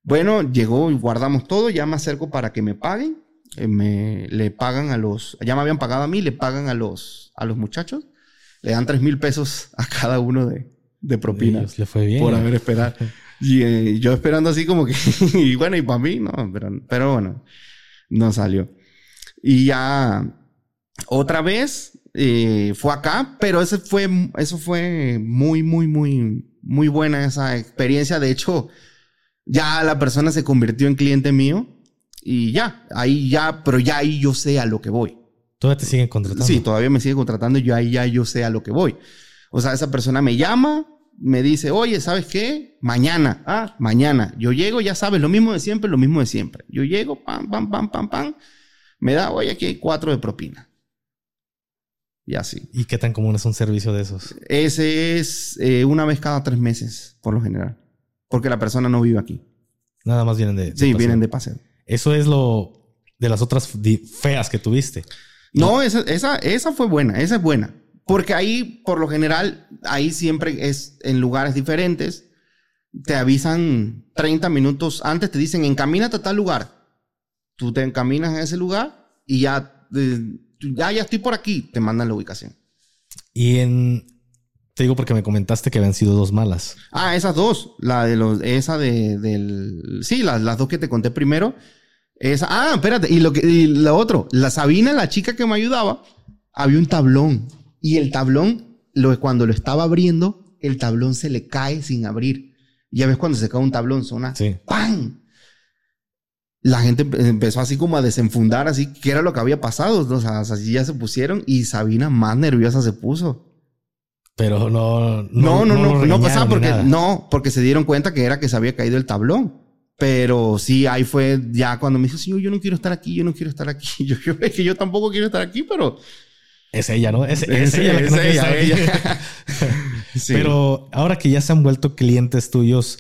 Bueno, llegó y guardamos todo, ya me acerco para que me paguen. Eh, me, le pagan a los, ya me habían pagado a mí, le pagan a los, a los muchachos. Le dan tres mil pesos a cada uno de, de propina. le fue bien. Por haber esperado. Y eh, yo esperando así como que, y bueno, y para mí, no, pero, pero bueno, no salió. Y ya otra vez eh, fue acá, pero ese fue, eso fue muy, muy, muy, muy buena esa experiencia. De hecho, ya la persona se convirtió en cliente mío y ya, ahí ya, pero ya ahí yo sé a lo que voy. ¿Todavía te siguen contratando? Sí, todavía me sigue contratando y yo ahí ya yo sé a lo que voy. O sea, esa persona me llama, me dice, oye, ¿sabes qué? Mañana, ah, mañana. Yo llego, ya sabes, lo mismo de siempre, lo mismo de siempre. Yo llego, pam, pam, pam, pam, pam. Me da, oye, aquí hay cuatro de propina. Y así. ¿Y qué tan común es un servicio de esos? Ese es eh, una vez cada tres meses, por lo general. Porque la persona no vive aquí. Nada más vienen de, sí, vienen de paseo. Eso es lo de las otras feas que tuviste. No, esa, esa, esa fue buena, esa es buena. Porque ahí, por lo general, ahí siempre es en lugares diferentes. Te avisan 30 minutos antes, te dicen encamínate a tal lugar. Tú te encaminas a ese lugar y ya, eh, ya, ya estoy por aquí, te mandan la ubicación. Y en, te digo porque me comentaste que habían sido dos malas. Ah, esas dos. La de los, esa de, del, sí, las, las dos que te conté primero. Esa, ah, espérate, y lo que, y lo otro, la Sabina, la chica que me ayudaba, había un tablón y el tablón, lo, cuando lo estaba abriendo, el tablón se le cae sin abrir. Ya ves cuando se cae un tablón, suena ¡pam! La gente empezó así como a desenfundar, así que era lo que había pasado. O sea, así ya se pusieron y Sabina más nerviosa se puso. Pero no. No, no, no, no, pasaba porque no, porque se dieron cuenta que era que se había caído el tablón. Pero sí, ahí fue ya cuando me dijo, sí, yo no quiero estar aquí, yo no quiero estar aquí. Yo, yo es que yo tampoco quiero estar aquí, pero es ella, ¿no? Es, ella la que no ella. Pero ahora que ya se han vuelto clientes tuyos,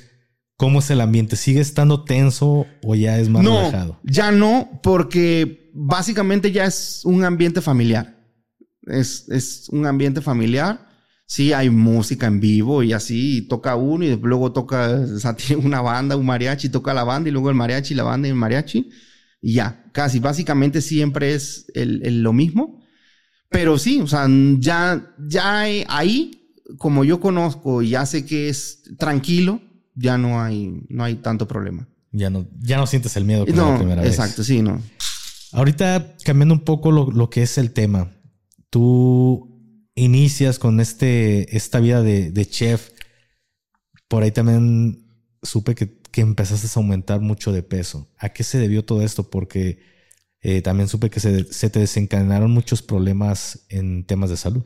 ¿cómo es el ambiente? ¿Sigue estando tenso o ya es más no, relajado? Ya no, porque básicamente ya es un ambiente familiar. Es, es un ambiente familiar. Sí, hay música en vivo y así, toca uno y luego toca, o sea, tiene una banda, un mariachi, toca la banda y luego el mariachi, la banda y el mariachi. Y ya, casi, básicamente siempre es el, lo mismo. Pero sí, o sea, ya, ya ahí, como yo conozco y ya sé que es tranquilo, ya no hay, no hay tanto problema. Ya no, ya no sientes el miedo como la primera vez. Exacto, sí, no. Ahorita cambiando un poco lo, que es el tema. Tú inicias con este, esta vida de, chef. Por ahí también supe que, que empezaste a aumentar mucho de peso. ¿A qué se debió todo esto? Porque eh, también supe que se, te desencadenaron muchos problemas en temas de salud.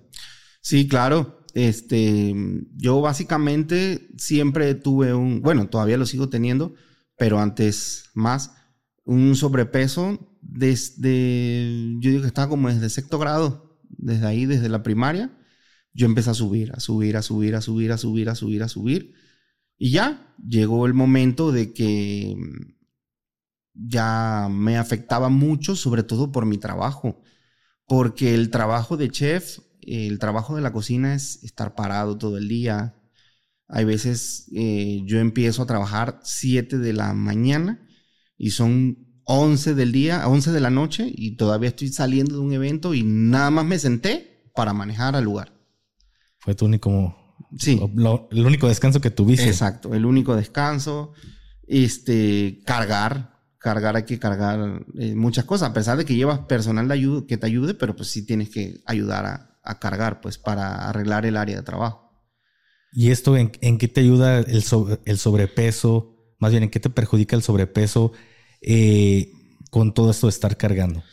Sí, claro. Este, yo básicamente siempre tuve un, bueno, todavía lo sigo teniendo, pero antes más, un sobrepeso desde, yo digo que estaba como desde sexto grado, desde ahí, desde la primaria, yo empecé a subir, a subir, a subir, a subir, a subir, a subir, a subir. Y ya llegó el momento de que ya me afectaba mucho, sobre todo por mi trabajo, porque el trabajo de chef, el trabajo de la cocina es estar parado todo el día. Hay veces eh, yo empiezo a trabajar 7 de la mañana y son 11 del día, 11 de la noche y todavía estoy saliendo de un evento y nada más me senté para manejar al lugar. Fue tu único... Sí. el único descanso que tuviste. Exacto, el único descanso. Este, cargar, cargar, hay que cargar eh, muchas cosas, a pesar de que llevas personal de ayuda, que te ayude, pero pues sí tienes que ayudar a, cargar, pues para arreglar el área de trabajo. ¿Y esto en, qué te ayuda el, el, sobrepeso? Más bien, ¿en qué te perjudica el sobrepeso eh, con todo esto de estar cargando?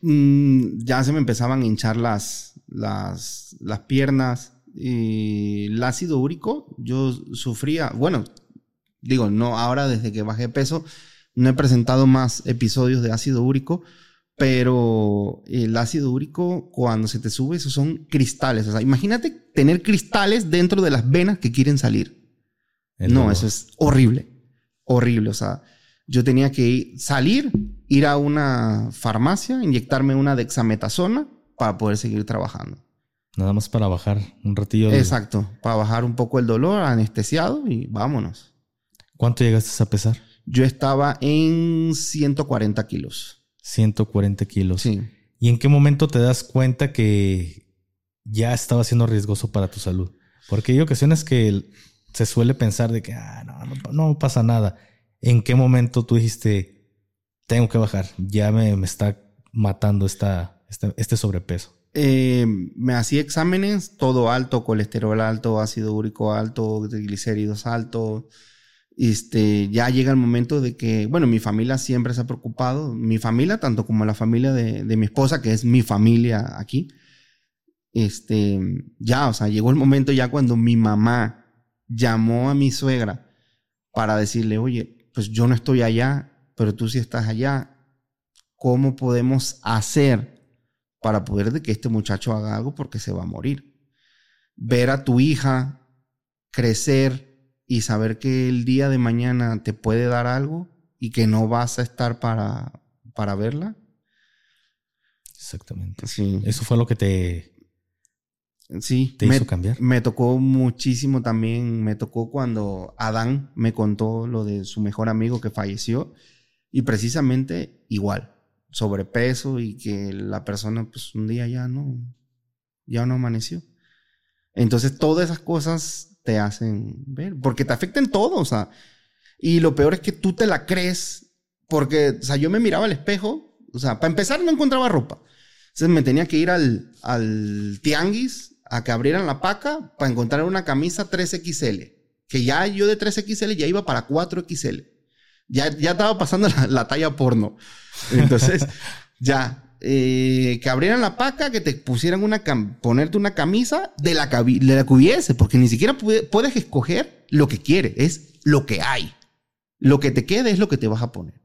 Mm, ya se me empezaban a hinchar las, las, las piernas, eh, el ácido úrico, yo sufría, bueno, digo, no, ahora desde que bajé peso, no he presentado más episodios de ácido úrico, pero el ácido úrico cuando se te sube, esos son cristales. O sea, imagínate tener cristales dentro de las venas que quieren salir. no, eso es horrible, horrible. O sea, yo tenía que salir, ir a una farmacia, inyectarme una dexametasona para poder seguir trabajando. Nada más para bajar un ratillo. Exacto, para bajar un poco el dolor, anestesiado y vámonos. ¿Cuánto llegaste a pesar? Yo estaba en 140 kilos. 140 kilos. Sí. ¿Y en qué momento te das cuenta que ya estaba siendo riesgoso para tu salud? Porque hay ocasiones que se suele pensar de que ah, no, no, pasa nada. ¿En qué momento tú dijiste, tengo que bajar? Ya me, me está matando esta, este sobrepeso. Eh, me hacía exámenes, todo alto, colesterol alto, ácido úrico alto, triglicéridos alto. Este, ya llega el momento de que, bueno, mi familia siempre se ha preocupado, mi familia, tanto como la familia de, de mi esposa, que es mi familia aquí. Este, ya, o sea, llegó el momento ya cuando mi mamá llamó a mi suegra para decirle, oye, pues yo no estoy allá, pero tú sí estás allá. ¿Cómo podemos hacer para poder de que este muchacho haga algo porque se va a morir. Ver a tu hija crecer y saber que el día de mañana te puede dar algo y que no vas a estar para, para verla. Exactamente. Sí. Eso fue lo que te, sí, te hizo cambiar. Me tocó muchísimo también. Me tocó cuando Adán me contó lo de su mejor amigo que falleció. Y precisamente igual sobrepeso y que la persona pues un día ya no, ya no amaneció. Entonces todas esas cosas te hacen ver, porque te afectan todo, o sea, y lo peor es que tú te la crees, porque, o sea, yo me miraba al espejo, o sea, para empezar no encontraba ropa. Entonces me tenía que ir al, al tianguis a que abrieran la paca para encontrar una camisa 3XL, que ya yo de 3XL ya iba para 4XL. Ya, ya estaba pasando la talla porno. Entonces, ya, eh, que abrieran la paca, que te pusieran una, ponerte una camisa de la, de la que hubiese, porque ni siquiera puedes escoger lo que quieres, es lo que hay. Lo que te quede es lo que te vas a poner.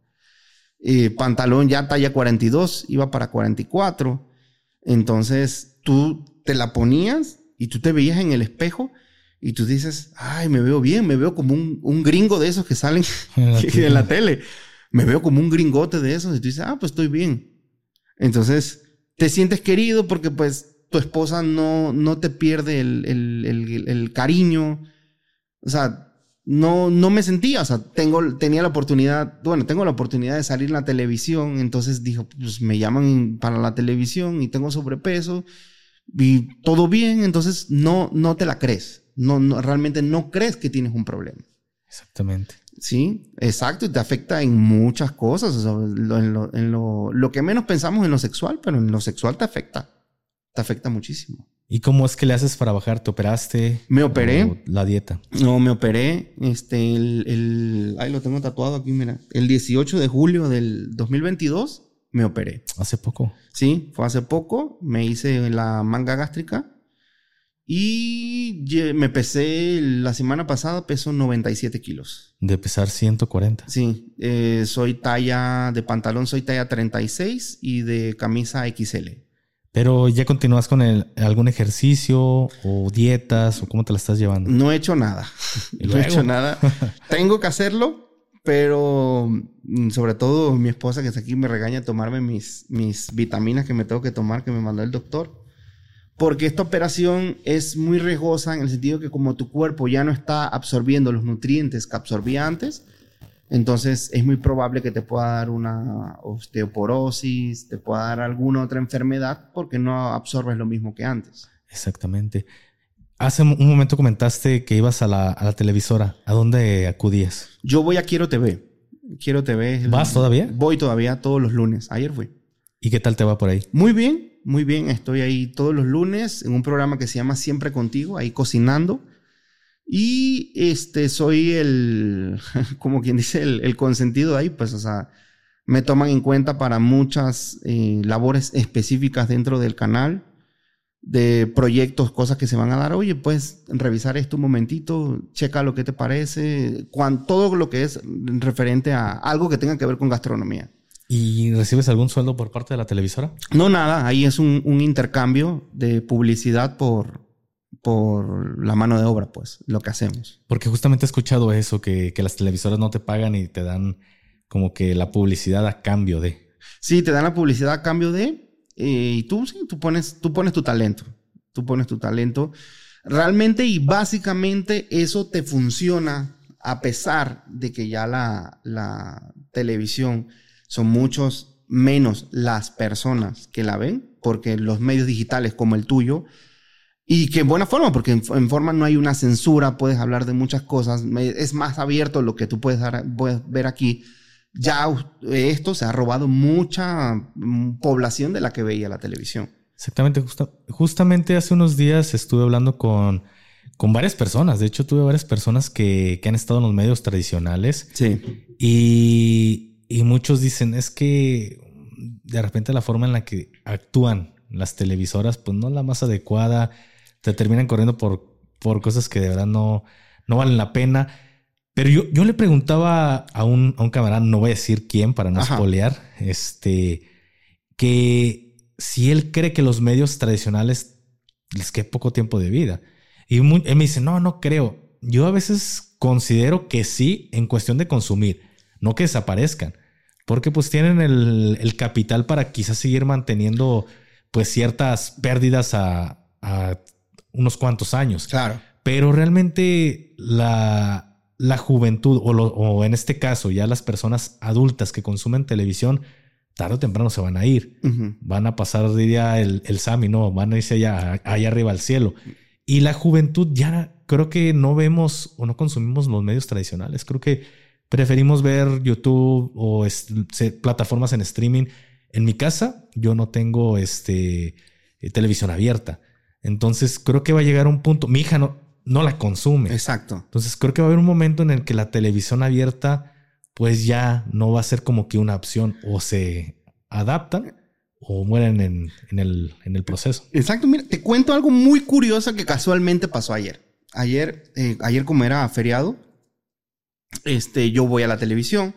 Eh, pantalón ya talla 42, iba para 44. Entonces tú te la ponías y tú te veías en el espejo y tú dices, ay, me veo bien, me veo como un, un gringo de esos que salen en la tele me veo como un gringote de esos y tú dices, ah, pues estoy bien. Entonces, te sientes querido porque pues tu esposa no, no te pierde el, el, el, cariño. O sea, no, no me sentía, o sea, tengo, tenía la oportunidad, bueno, tengo la oportunidad de salir en la televisión, entonces dijo, pues me llaman para la televisión y tengo sobrepeso y todo bien, entonces no, no te la crees, no, no, realmente no crees que tienes un problema. Exactamente. Sí, exacto, y te afecta en muchas cosas. en, lo, que menos pensamos en lo sexual, pero en lo sexual te afecta. Te afecta muchísimo. ¿Y cómo es que le haces para bajar? ¿Te operaste? Me operé. La dieta. No, me operé. Este, el, el, ay, lo tengo tatuado aquí, mira. El 18 de julio del 2022 me operé. ¿Hace poco? Sí, fue hace poco. Me hice la manga gástrica y me pesé la semana pasada, peso 97 kilos. De pesar 140. Sí, eh, soy talla de pantalón, soy talla 36 y de camisa XL. Pero ya continúas con algún ejercicio o dietas o cómo te la estás llevando? No he hecho nada. No he hecho nada. Tengo que hacerlo, pero mm, sobre todo mi esposa que está aquí me regaña tomarme mis, mis vitaminas que me tengo que tomar que me mandó el doctor porque esta operación es muy riesgosa en el sentido que como tu cuerpo ya no está absorbiendo los nutrientes que absorbía antes, entonces es muy probable que te pueda dar una osteoporosis, te pueda dar alguna otra enfermedad porque no absorbes lo mismo que antes. Exactamente. Hace un momento comentaste que ibas a la, televisora. ¿A dónde acudías? Yo voy a Quiero TV. Quiero TV. ¿Vas todavía? Voy todavía todos los lunes. Ayer fui. ¿Y qué tal te va por ahí? Muy bien muy bien. Estoy ahí todos los lunes en un programa que se llama Siempre Contigo, ahí cocinando. Y este, soy el, como quien dice, el, consentido ahí, pues, o sea, me toman en cuenta para muchas eh, labores específicas dentro del canal. de proyectos, cosas que se van a dar. Oye, puedes revisar esto un momentito, checa lo que te parece, cuan, todo lo que es referente a algo que tenga que ver con gastronomía. ¿Y recibes algún sueldo por parte de la televisora? No, nada. Ahí es un, un intercambio de publicidad por, por la mano de obra, pues, lo que hacemos. Porque justamente he escuchado eso, que, que las televisoras no te pagan y te dan como que la publicidad a cambio de. Sí, te dan la publicidad a cambio de, eh, y tú, sí, tú pones, tú pones tu talento. Tú pones tu talento. Realmente y básicamente eso te funciona a pesar de que ya la, la televisión son muchos menos las personas que la ven, porque los medios digitales como el tuyo, y que en buena forma, porque en, en, forma no hay una censura, puedes hablar de muchas cosas, es más abierto lo que tú puedes, dar, puedes ver aquí. Ya esto se ha robado mucha mm, población de la que veía la televisión. Exactamente, justa, justamente hace unos días estuve hablando con, con varias personas, de hecho tuve varias personas que, que han estado en los medios tradicionales. Sí. Y, y muchos dicen, es que de repente la forma en la que actúan las televisoras, pues no la más adecuada te terminan corriendo por, por cosas que de verdad no, no valen la pena. Pero yo, yo le preguntaba a un, a un camarada, no voy a decir quién para no Ajá. spoilear, este, que si él cree que los medios tradicionales les queda poco tiempo de vida. Y muy, él me dice, no, no creo. Yo a veces considero que sí en cuestión de consumir, no que desaparezcan, porque pues tienen el, el capital para quizás seguir manteniendo pues ciertas pérdidas a, a unos cuantos años. Claro. Pero realmente la, la juventud, o, lo, o, en este caso ya las personas adultas que consumen televisión, tarde o temprano se van a ir. Uh -huh. Van a pasar, diría el, el Sami, no, van a irse allá, allá arriba al cielo. Y la juventud ya creo que no vemos o no consumimos los medios tradicionales. Creo que preferimos ver YouTube o plataformas en streaming. En mi casa yo no tengo este, eh, televisión abierta. Entonces creo que va a llegar un punto, mi hija no, no la consume. Exacto. Entonces creo que va a haber un momento en el que la televisión abierta pues ya no va a ser como que una opción o se adaptan o mueren en, en, el, en el proceso. Exacto, mira, te cuento algo muy curioso que casualmente pasó ayer. Ayer, eh, ayer como era feriado, este, yo voy a la televisión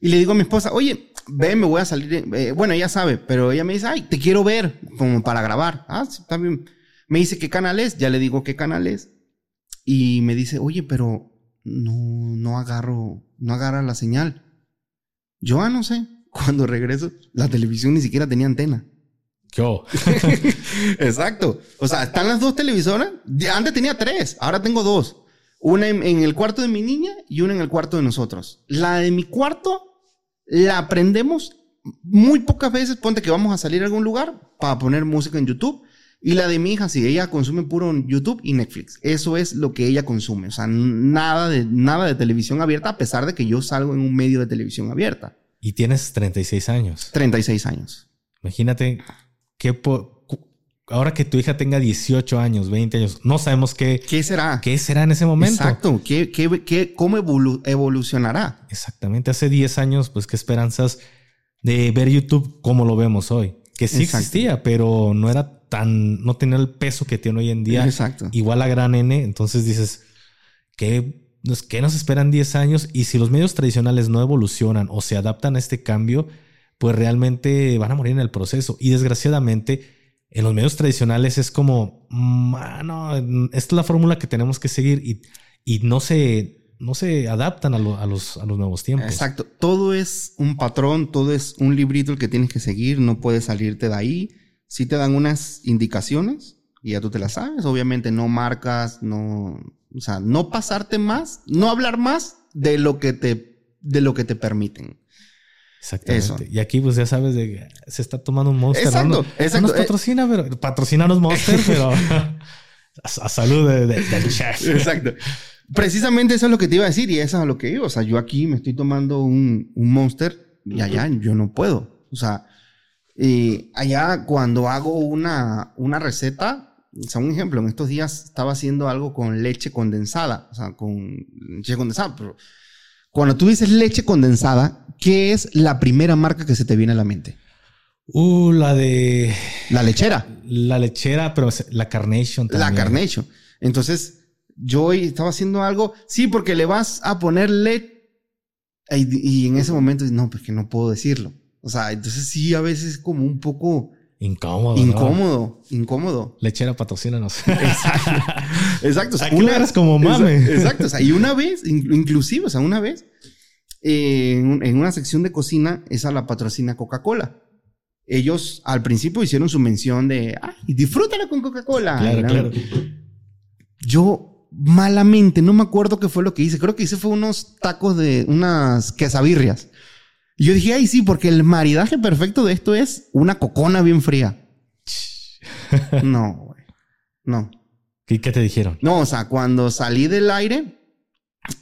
y le digo a mi esposa, oye, ve, me voy a salir. Eh, bueno, ella sabe, pero ella me dice, ay, te quiero ver, como para grabar. Ah, sí, también. Me dice qué canal es, ya le digo qué canal es. Y me dice, oye, pero no, no agarro, no agarra la señal. Yo, ah, no sé. Cuando regreso, la televisión ni siquiera tenía antena. Yo. Exacto. O sea, están las dos televisoras. Antes tenía tres, ahora tengo dos. Una en, en, el cuarto de mi niña y una en el cuarto de nosotros. La de mi cuarto la prendemos muy pocas veces. Ponte que vamos a salir a algún lugar para poner música en YouTube y la de mi hija, sí, ella consume puro YouTube y Netflix. Eso es lo que ella consume. O sea, nada de, nada de televisión abierta, a pesar de que yo salgo en un medio de televisión abierta. Y tienes 36 años. 36 años. Imagínate que ahora que tu hija tenga 18 años, 20 años, no sabemos qué. ¿Qué será? ¿Qué será en ese momento? Exacto. ¿Qué, qué, qué, ¿Cómo evolu evolucionará? Exactamente. Hace 10 años, pues qué esperanzas de ver YouTube como lo vemos hoy. Que sí Exacto. existía, pero no era tan, no tenía el peso que tiene hoy en día. Exacto. Igual a gran N. Entonces dices, ¿qué, ¿qué nos esperan 10 años? Y si los medios tradicionales no evolucionan o se adaptan a este cambio, pues realmente van a morir en el proceso. Y desgraciadamente, en los medios tradicionales es como, mano, esta es la fórmula que tenemos que seguir y, y no se, no se adaptan a, lo, a, los, a los nuevos tiempos. Exacto. Todo es un patrón, todo es un librito el que tienes que seguir, no puedes salirte de ahí sí te dan unas indicaciones y ya tú te las sabes. Obviamente no marcas, no, o sea, no pasarte más, no hablar más de lo que te, de lo que te permiten. Exactamente. Eso. Y aquí, pues ya sabes, de, se está tomando un monster. Exacto, no, exacto. No nos patrocina, pero patrocinanos monster, pero a, a, salud de, de, del chef. Exacto. Precisamente eso es lo que te iba a decir y eso es a lo que iba. O sea, yo aquí me estoy tomando un, un monster y allá yo no puedo. O sea, y allá cuando hago una, una receta, o sea, un ejemplo, en estos días estaba haciendo algo con leche condensada, o sea, con leche condensada, pero cuando tú dices leche condensada, ¿qué es la primera marca que se te viene a la mente? Uh, la de. La lechera. La lechera, pero la Carnation también. La Carnation. Entonces, yo estaba haciendo algo. Sí, porque le vas a poner LED. Y, en ese momento, no, pues que no puedo decirlo. O sea, entonces sí, a veces es como un poco. Incómodo. Incómodo, incómodo. Lechera patrocínanos. Exacto. Exacto. O sea, una, como mame. Exacto. O sea, y una vez, inclusive, o sea, una vez, eh, en, una sección de cocina, esa la patrocina Coca-Cola. Ellos al principio hicieron su mención de, ay, disfrútala con Coca-Cola. Claro, claro. Yo malamente, no me acuerdo qué fue lo que hice. Creo que hice fue unos tacos de unas quesabirrias. Y yo dije, ay, sí, porque el maridaje perfecto de esto es una cocona bien fría. no, güey. No. ¿Y qué te dijeron? No, o sea, cuando salí del aire,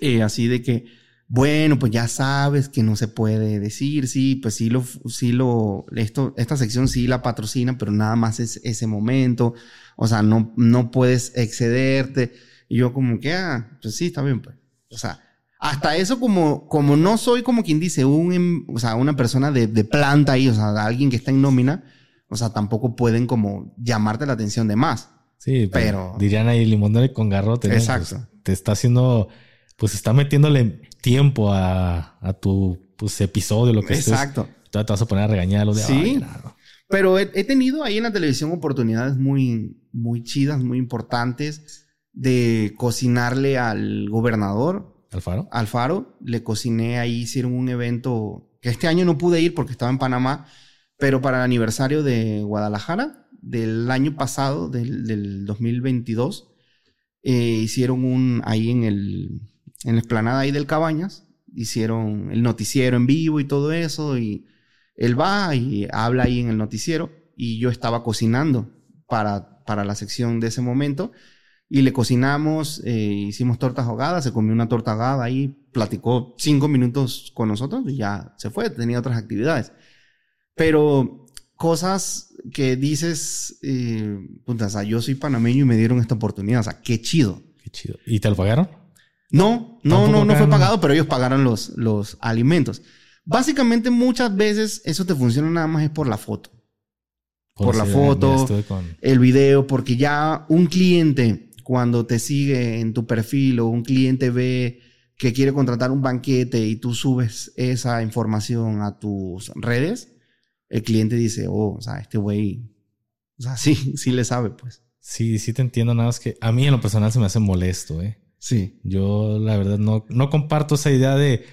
eh, así de que, bueno, pues ya sabes que no se puede decir, sí, pues sí lo, sí lo, esto, esta sección sí la patrocina, pero nada más es ese momento, o sea, no, no puedes excederte. Y yo como que, ah, pues sí, está bien, pues. O sea, hasta eso como, como no soy como quien dice, un, em, o sea, una persona de, de planta ahí, o sea, alguien que está en nómina, o sea, tampoco pueden como llamarte la atención de más. Sí, pues, pero... Dirían ahí limonero con garrote. Exacto. te está haciendo, pues está metiéndole tiempo a, a tu pues, episodio, lo que sea. Exacto. te vas a poner a regañarlo de Sí. Pero he, tenido ahí en la televisión oportunidades muy, muy chidas, muy importantes de cocinarle al gobernador. ¿Alfaro? Alfaro. Le cociné ahí, hicieron un evento que este año no pude ir porque estaba en Panamá, pero para el aniversario de Guadalajara del año pasado, del, del 2022, eh, hicieron un ahí en el en la explanada ahí del Cabañas, hicieron el noticiero en vivo y todo eso, y él va y habla ahí en el noticiero, y yo estaba cocinando para, para la sección de ese momento, y le cocinamos, eh, hicimos tortas ahogadas, se comió una torta ahogada ahí, platicó cinco minutos con nosotros y ya se fue, tenía otras actividades. Pero cosas que dices, eh, o sea, yo soy panameño y me dieron esta oportunidad, o sea, qué chido. Qué chido. ¿Y te lo pagaron? No, no, no, no fue pagado, pero ellos pagaron los, los alimentos. Básicamente muchas veces eso te funciona nada más es por la foto. Por, la foto, el video, porque ya un cliente cuando te sigue en tu perfil o un cliente ve que quiere contratar un banquete y tú subes esa información a tus redes, el cliente dice, oh, o sea, este güey, o sea, sí, sí le sabe, pues. Sí, sí te entiendo, nada más que a mí en lo personal se me hace molesto, ¿eh? Sí. Yo, la verdad, no, no comparto esa idea de,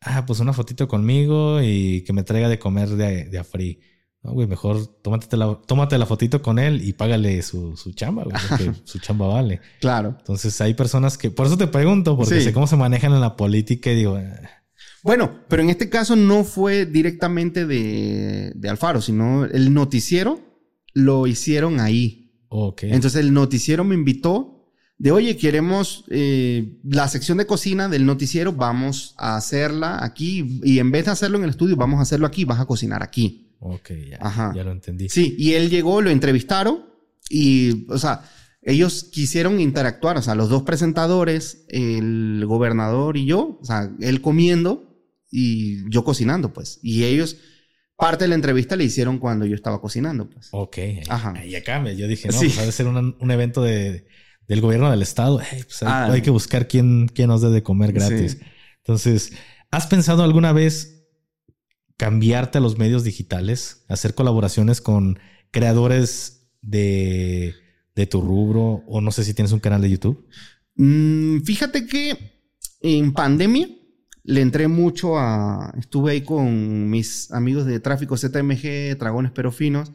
ah, pues una fotito conmigo y que me traiga de comer de, de a free. No, güey, mejor tómate la, tómate la fotito con él y págale su, su chamba, güey, porque su chamba vale. Claro. Entonces hay personas que, por eso te pregunto, porque sé cómo se manejan en la política y digo... Ah". Bueno, pero en este caso no fue directamente de, de Alfaro, sino el noticiero lo hicieron ahí. Ok. Entonces el noticiero me invitó de, oye, queremos eh, la sección de cocina del noticiero, vamos a hacerla aquí y en vez de hacerlo en el estudio, vamos a hacerlo aquí, vas a cocinar aquí. Ok, ya, ya lo entendí. Sí, y él llegó, lo entrevistaron y, o sea, ellos quisieron interactuar, o sea, los dos presentadores, el gobernador y yo, o sea, él comiendo y yo cocinando, pues. Y ellos, parte de la entrevista le hicieron cuando yo estaba cocinando, pues. Ok. Ajá. Y acá yo dije, no, sí. pues, ser un evento de del gobierno del estado, pues, ah. hay, que buscar quién, quién nos dé de comer gratis. Entonces, ¿has pensado alguna vez cambiarte a los medios digitales, hacer colaboraciones con creadores de, de tu rubro o no sé si tienes un canal de YouTube? Mm, fíjate que en pandemia le entré mucho a... Estuve ahí con mis amigos de tráfico ZMG, Dragones Pero Finos,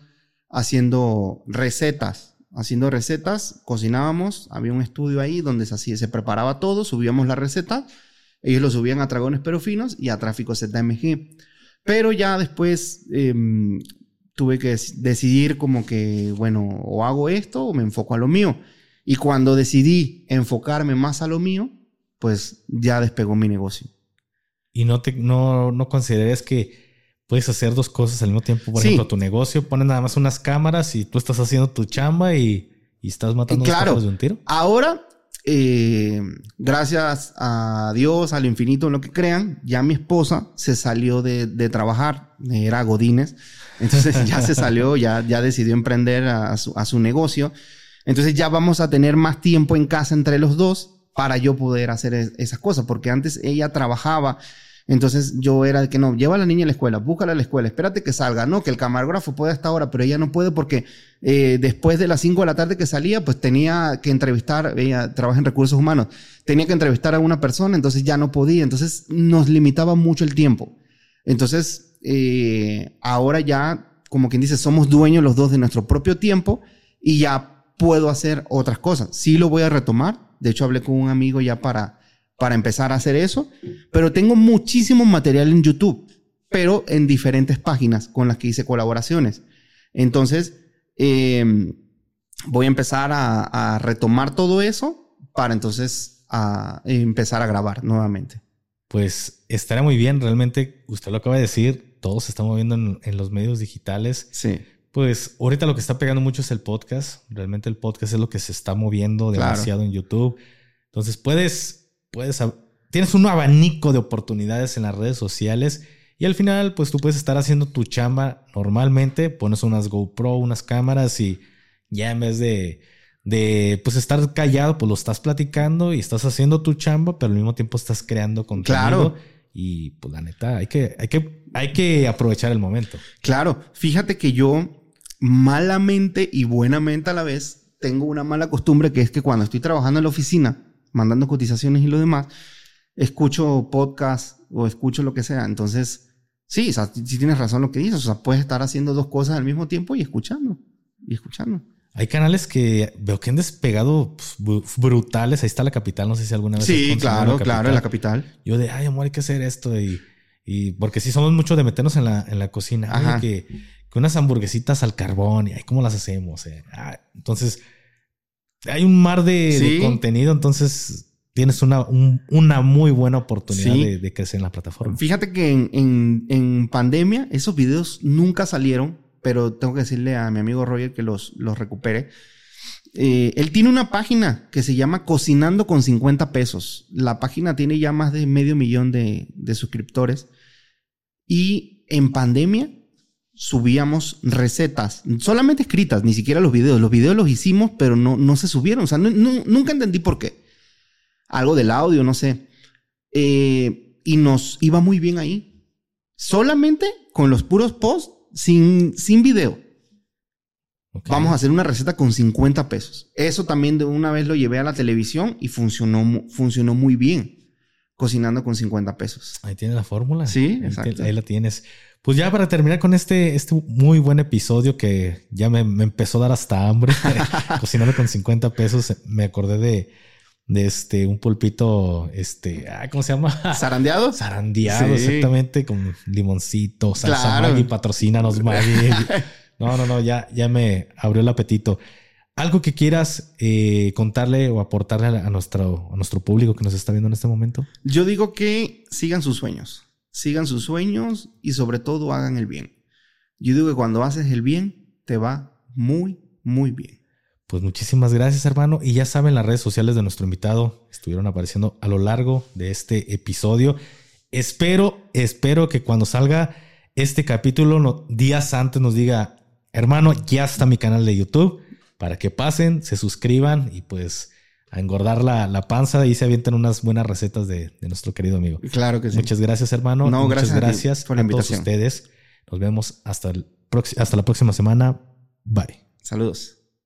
haciendo recetas haciendo recetas, cocinábamos, había un estudio ahí donde se, se preparaba todo, subíamos la receta, ellos lo subían a Dragones Pero Finos y a Tráfico ZMG. Pero ya después em, tuve que decidir como que, bueno, o hago esto o me enfoco a lo mío. Y cuando decidí enfocarme más a lo mío, pues ya despegó mi negocio. ¿Y no, te, no, no consideras que puedes hacer dos cosas al mismo tiempo. Por ejemplo, tu negocio, pones nada más unas cámaras y tú estás haciendo tu chamba y, estás matando claro, de un tiro. Ahora, eh, gracias a Dios, al infinito, en lo que crean, ya mi esposa se salió de, trabajar, era Godínez, entonces ya se salió, ya, ya decidió emprender a, su, a su negocio. Entonces ya vamos a tener más tiempo en casa entre los dos para yo poder hacer esas cosas, porque antes ella trabajaba entonces yo era de que no, lleva a la niña a la escuela, búscala a la escuela, espérate que salga, no, que el camarógrafo puede hasta ahora, pero ella no puede porque eh, después de las 5 de la tarde que salía, pues tenía que entrevistar, ella trabaja en recursos humanos, tenía que entrevistar a una persona, entonces ya no podía, entonces nos limitaba mucho el tiempo. Entonces, eh, ahora ya, como quien dice, somos dueños los dos de nuestro propio tiempo y ya puedo hacer otras cosas. Sí lo voy a retomar, de hecho hablé con un amigo ya para para empezar a hacer eso, pero tengo muchísimo material en YouTube, pero en diferentes páginas con las que hice colaboraciones. Entonces, em, voy a empezar a, retomar todo eso para entonces a empezar a grabar nuevamente. Pues estaría muy bien, realmente usted lo acaba de decir, todo se está moviendo en, los medios digitales. Sí. Pues ahorita lo que está pegando mucho es el podcast, realmente el podcast es lo que se está moviendo demasiado en YouTube. Entonces puedes puedes, tienes un abanico de oportunidades en las redes sociales y al final, pues tú puedes estar haciendo tu chamba normalmente, pones unas GoPro, unas cámaras y ya en vez de, de pues estar callado, pues lo estás platicando y estás haciendo tu chamba, pero al mismo tiempo estás creando contenido. Claro. Y pues la neta, hay que, hay que, hay que aprovechar el momento. Claro, fíjate que yo malamente y buenamente a la vez tengo una mala costumbre que es que cuando estoy trabajando en la oficina, mandando cotizaciones y lo demás, escucho podcast o escucho lo que sea. Entonces, sí, o sea, sí tienes razón lo que dices. O sea, puedes estar haciendo dos cosas al mismo tiempo y escuchando. Y escuchando. Hay canales que veo que han despegado pues, brutales. Ahí está la capital. No sé si alguna vez. Sí, claro, claro, en la capital. Yo de, ay, amor, hay que hacer esto. Y, y porque sí somos mucho de meternos en la, en la cocina. que, que, unas hamburguesitas al carbón y ay, ¿cómo las hacemos? Eh? Ah, entonces, hay un mar de, contenido, entonces tienes una, una muy buena oportunidad de, crecer en la plataforma. Fíjate que en, en, pandemia esos videos nunca salieron, pero tengo que decirle a mi amigo Roger que los, los recupere. Eh, él tiene una página que se llama Cocinando con 50 pesos. La página tiene ya más de medio millón de, de suscriptores. Y en pandemia subíamos recetas, solamente escritas, ni siquiera los videos. Los videos los hicimos, pero no, no se subieron. O sea, nunca entendí por qué. Algo del audio, no sé. Eh, y nos iba muy bien ahí. Solamente con los puros posts, sin, sin video. Vamos a hacer una receta con 50 pesos. Eso también de una vez lo llevé a la televisión y funcionó, funcionó muy bien. Cocinando con 50 pesos. Ahí tienes la fórmula. Sí, exacto. Ahí la tienes. Pues ya para terminar con este, este muy buen episodio que ya me, empezó a dar hasta hambre, cocinando con 50 pesos, me acordé de, de este, un pulpito, este, ¿cómo se llama? ¿Zarandeado? Zarandeado, exactamente, con limoncito, salsa claro. Maggi, patrocínanos Maggi. No, no, no, ya, ya me abrió el apetito. ¿Algo que quieras eh, contarle o aportarle a, nuestro, a nuestro público que nos está viendo en este momento? Yo digo que sigan sus sueños sigan sus sueños y sobre todo hagan el bien. Yo digo que cuando haces el bien, te va muy, muy bien. Pues muchísimas gracias, hermano. Y ya saben, las redes sociales de nuestro invitado estuvieron apareciendo a lo largo de este episodio. Espero, espero que cuando salga este capítulo, días antes nos diga, hermano, ya está mi canal de YouTube, para que pasen, se suscriban y pues a engordar la, panza y se avientan unas buenas recetas de, nuestro querido amigo. Claro que sí. Muchas gracias, hermano. No, Muchas gracias, por la a todos ustedes. Nos vemos hasta, el hasta la próxima semana. Bye. Saludos.